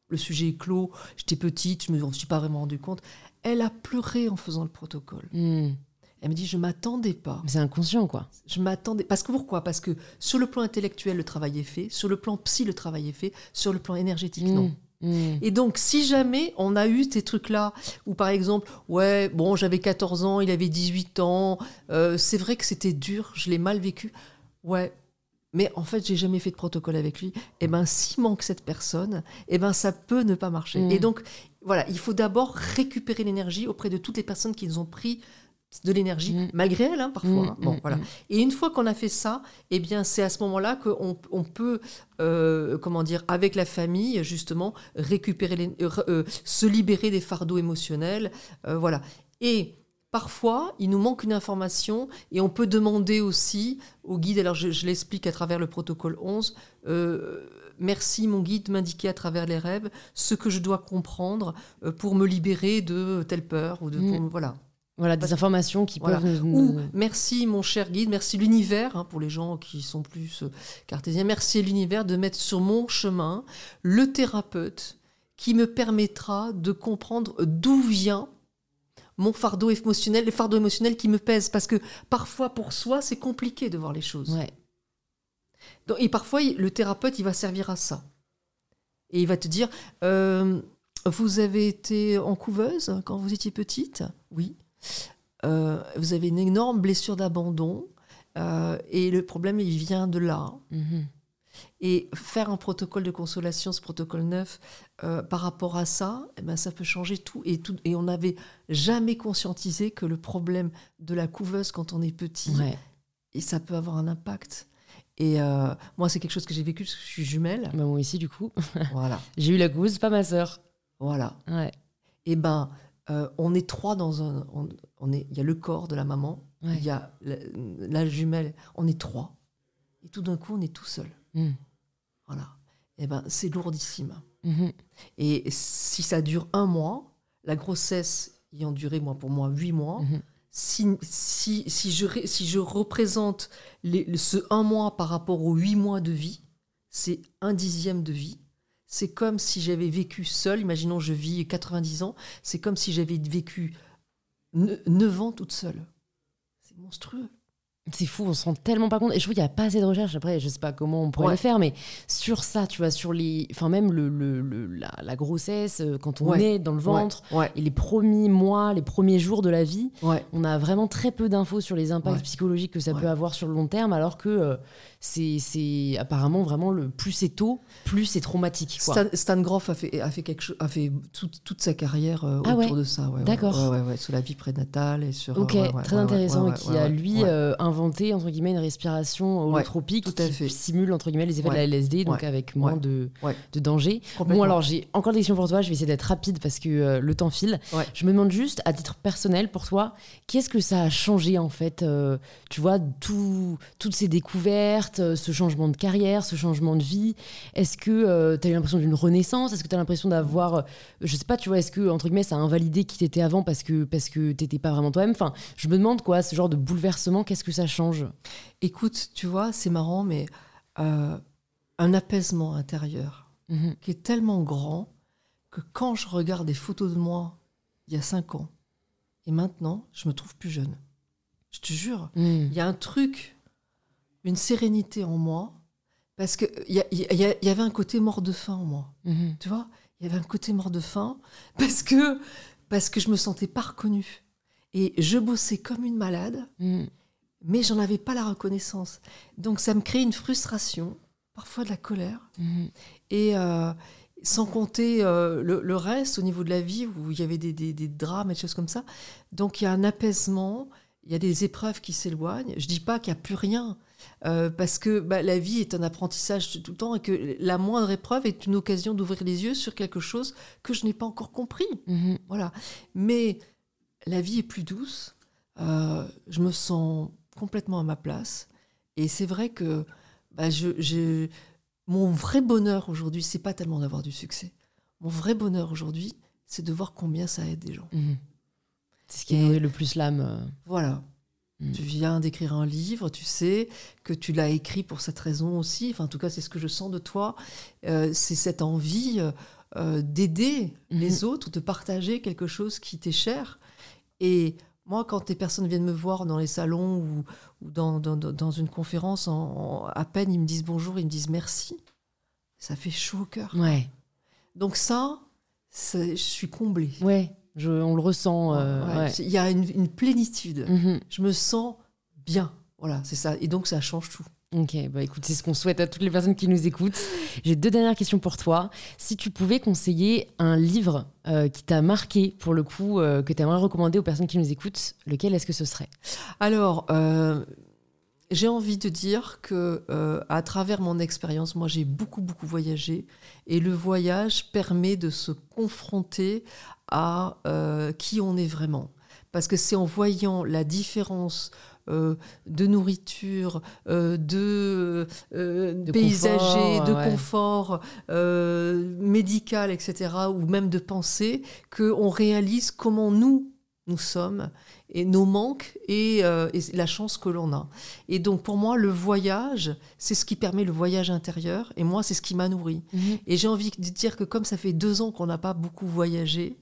le sujet est clos j'étais petite je me suis pas vraiment rendu compte elle a pleuré en faisant le protocole Mhm. elle me dit je m'attendais pas Mais C'est inconscient, quoi. je m'attendais. Parce que pourquoi? Parce que sur le plan intellectuel, le travail est fait. Sur le plan psy, le travail est fait. Sur le plan énergétique, non. Mhm. Et donc, si jamais on a eu ces trucs-là, où par exemple, ouais, bon, j'avais 14 ans, il avait 18 ans, euh, c'est vrai que c'était dur, je l'ai mal vécu. Ouais. Mais en fait, j'ai jamais fait de protocole avec lui. Et ben, s'il manque cette personne, et ben, ça peut ne pas marcher. Mm. Et donc, voilà, il faut d'abord récupérer l'énergie auprès de toutes les personnes qui nous ont pris de l'énergie, Mm. malgré elles, hein, parfois. hein. Mhm. Bon, Mhm. voilà. Et une fois qu'on a fait ça, eh bien, c'est à ce moment-là qu'on on peut, euh, comment dire, avec la famille, justement, récupérer, les- euh, euh, se libérer des fardeaux émotionnels, voilà. Et parfois, il nous manque une information et on peut demander aussi au guide, alors je, je l'explique à travers le protocole 11, euh, merci mon guide de m'indiquer à travers les rêves ce que je dois comprendre pour me libérer de telle peur ou de Mm. pour- voilà. Voilà, des informations qui Voilà. peuvent. Ou merci mon cher guide, merci l'univers, hein, pour les gens qui sont plus euh, cartésiens, merci l'univers de mettre sur mon chemin le thérapeute qui me permettra de comprendre d'où vient mon fardeau émotionnel, les fardeaux émotionnels qui me pèsent. Parce que parfois, pour soi, c'est compliqué de voir les choses. Ouais. Donc, et parfois, le thérapeute, il va servir à ça. Et il va te dire, euh, Vous avez été en couveuse quand vous étiez petite? Oui. Euh, vous avez une énorme blessure d'abandon. euh, et le problème, il vient de là. Mhm. Et faire un protocole de consolation, ce protocole neuf, euh, par rapport à ça, eh ben, ça peut changer tout. Et, tout. et on n'avait jamais conscientisé que le problème de la couveuse quand on est petit, Ouais. et ça peut avoir un impact. Et euh, moi, c'est quelque chose que j'ai vécu parce que je suis jumelle. Bah, moi aussi, du coup. voilà, J'ai eu la couveuse, pas ma sœur. voilà. Ouais. Et ben, euh, on est trois dans un. on- on est. Il y a le corps de la maman, Ouais. il y a la, la jumelle. On est trois. Et tout d'un coup, on est tout seul. Mhm. Voilà. Et ben, c'est lourdissime. Mhm. Et si ça dure un mois, la grossesse ayant duré, moi, pour moi, huit mois, Mhm. si, si, si, je, si je représente les- le- ce un mois par rapport aux huit mois de vie, c'est un dixième de vie. C'est comme si j'avais vécu seule, imaginons je vis 90 ans, c'est comme si j'avais vécu ne- 9 ans toute seule. C'est monstrueux. C'est fou, on se rend tellement pas compte. Et je trouve qu'il n'y a pas assez de recherches. Après, je sais pas comment on pourrait Ouais. le faire, mais sur ça, tu vois, sur les. Enfin, même le, le- le- la, la grossesse, euh, quand on Ouais. est dans le ventre, Ouais, et les premiers mois, les premiers jours de la vie, on a vraiment très peu d'infos sur les impacts psychologiques que ça peut avoir sur le long terme, alors que euh, c'est apparemment vraiment le plus c'est tôt, plus c'est traumatique. Quoi. Stan, Stan Groff a fait, a fait, quelque chose, a fait toute, toute sa carrière euh, Ah autour de ça. D'accord. Sur la vie prénatale et sur. Ok, très intéressant, ouais, qui a lui ouais. Euh, inventé entre guillemets une respiration holotropique tout à qui simule entre guillemets les effets Ouais. de la LSD, donc Ouais. avec moins Ouais. de, Ouais. de danger. Bon alors j'ai encore des questions pour toi, je vais essayer d'être rapide parce que euh, le temps file. Ouais. Je me demande juste à titre personnel pour toi, qu'est-ce que ça a changé en fait euh, Tu vois, tout, toutes ces découvertes, euh, ce changement de carrière, ce changement de vie, est-ce que tu as eu l'impression d'une renaissance? Est-ce que tu as l'impression d'avoir, euh, je sais pas, tu vois, est-ce que entre guillemets ça a invalidé qui t'étais avant parce que, parce que t'étais pas vraiment toi-même? Enfin, je me demande quoi, ce genre de bouleversement, qu'est-ce que ça change Écoute, tu vois, c'est marrant, mais euh, un apaisement intérieur Mhm. qui est tellement grand que quand je regarde des photos de moi il y a cinq ans et maintenant, je me trouve plus jeune. Je te jure, Mhm. il y a un truc, une sérénité en moi, parce qu'il y, y, avait un côté mort de faim en moi. Mhm. Tu vois, il y avait un côté mort de faim parce que, parce que je me sentais pas reconnue. Et je bossais comme une malade, Mhm. Mais j'en avais pas la reconnaissance. Donc ça me crée une frustration, parfois de la colère, Mhm. et euh, sans compter euh, le, le reste au niveau de la vie où il y avait des, des- des drames et des choses comme ça. Donc il y a un apaisement, il y a des épreuves qui s'éloignent. Je dis pas qu'il n'y a plus rien. euh, parce que bah, la vie est un apprentissage tout le temps et que la moindre épreuve est une occasion d'ouvrir les yeux sur quelque chose que je n'ai pas encore compris. Mhm. Voilà. Mais la vie est plus douce. Je me sens complètement à ma place. Et c'est vrai que bah, je, je- mon vrai bonheur aujourd'hui, c'est pas tellement d'avoir du succès. Mon vrai bonheur aujourd'hui, c'est de voir combien ça aide des gens. Mhm. C'est ce qui nourrit le plus l'âme. euh. Voilà. Mm. Tu viens d'écrire un livre, tu sais que tu l'as écrit pour cette raison aussi. Enfin, en tout cas, c'est ce que je sens de toi. Euh, c'est cette envie euh, euh, d'aider Mhm. les autres, de partager quelque chose qui t'est cher. Et moi, quand des personnes viennent me voir dans les salons ou, ou dans, dans- dans- dans une conférence, en- en- à peine ils me disent bonjour, ils me disent merci. Ça fait chaud au cœur. Ouais, Donc ça, je suis comblée. ouais, je, on le ressent. euh, Ouais, ouais. Il y a une, une plénitude. Mhm. Je me sens bien. Voilà, c'est ça. Et donc, ça change tout. Ok, bah écoute, c'est ce qu'on souhaite à toutes les personnes qui nous écoutent. J'ai deux dernières questions pour toi. Si tu pouvais conseiller un livre euh, qui t'a marqué, pour le coup, euh, que tu aimerais recommander aux personnes qui nous écoutent, lequel est-ce que ce serait? Alors, euh, j'ai envie de dire que à travers mon expérience, moi, j'ai beaucoup, beaucoup voyagé. Et le voyage permet de se confronter à qui on est vraiment. Parce que c'est en voyant la différence euh, de nourriture, euh, de, euh, De paysager, confort, de ouais. confort médical, etc., ou même de pensée, qu'on réalise comment nous, nous sommes, et nos manques et, euh, et la chance que l'on a. Et donc pour moi, le voyage, c'est ce qui permet le voyage intérieur, et moi, c'est ce qui m'a nourri. Et j'ai envie de dire que comme ça fait deux ans qu'on n'a pas beaucoup voyagé,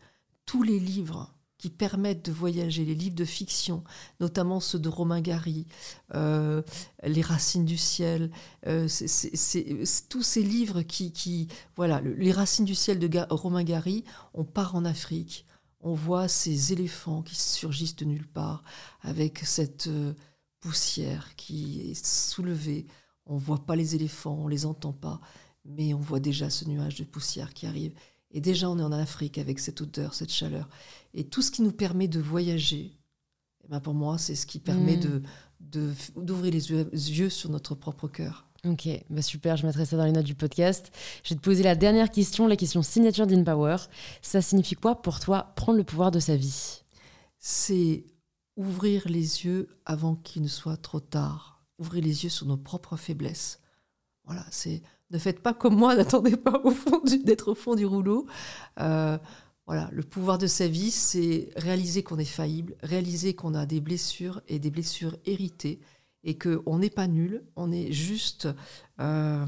tous les livres qui permettent de voyager, les livres de fiction, notamment ceux de Romain Gary, euh, Les Racines du ciel, euh, c'est tous ces livres qui, qui, voilà, Les Racines du ciel de Romain Gary, on part en Afrique, on voit ces éléphants qui surgissent de nulle part avec cette euh, poussière qui est soulevée. On voit pas les éléphants, on les entend pas, mais on voit déjà ce nuage de poussière qui arrive. Et déjà, on est en Afrique avec cette odeur, cette chaleur. Et tout ce qui nous permet de voyager, eh ben pour moi, c'est ce qui permet mm. de d'ouvrir les yeux, sur notre propre cœur. Ok, bah super, je mettrai ça dans les notes du podcast. Je vais te poser la dernière question, la question signature d'InPower. Ça signifie quoi pour toi prendre le pouvoir de sa vie? C'est ouvrir les yeux avant qu'il ne soit trop tard. Ouvrir les yeux sur nos propres faiblesses. Voilà, c'est ne faites pas comme moi, n'attendez pas d'être au fond du rouleau. Euh, voilà, le pouvoir de sa vie, c'est réaliser qu'on est faillible, réaliser qu'on a des blessures et des blessures héritées et qu'on n'est pas nul, on est juste euh,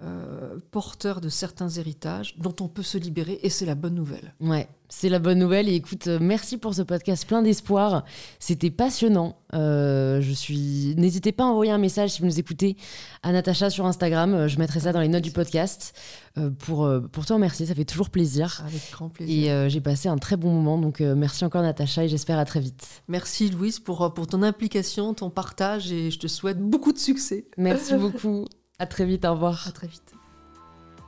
euh, porteur de certains héritages dont on peut se libérer et c'est la bonne nouvelle. Ouais, c'est la bonne nouvelle et écoute, euh, merci pour ce podcast plein d'espoir. C'était passionnant. Euh, je suis. N'hésitez pas à envoyer un message si vous nous écoutez à Natacha sur Instagram. Je mettrai ça dans les notes du podcast pour pour te remercier. Ça fait toujours plaisir. Avec grand plaisir. Et j'ai passé un très bon moment. Donc merci encore Natacha et j'espère à très vite. Merci Louise pour pour ton implication, ton partage et je te souhaite beaucoup de succès. Merci beaucoup. À très vite, au revoir. À très vite.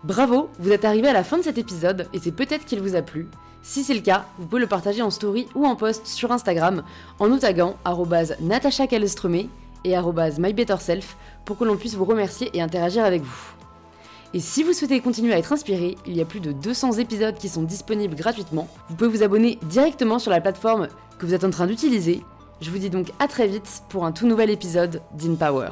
Bravo, vous êtes arrivé à la fin de cet épisode et c'est peut-être qu'il vous a plu. Si c'est le cas, vous pouvez le partager en story ou en post sur Instagram en nous taguant Natacha et mybetterself pour que l'on puisse vous remercier et interagir avec vous. Et si vous souhaitez continuer à être inspiré, il y a plus de 200 épisodes qui sont disponibles gratuitement. Vous pouvez vous abonner directement sur la plateforme que vous êtes en train d'utiliser. Je vous dis donc à très vite pour un tout nouvel épisode d'InPower.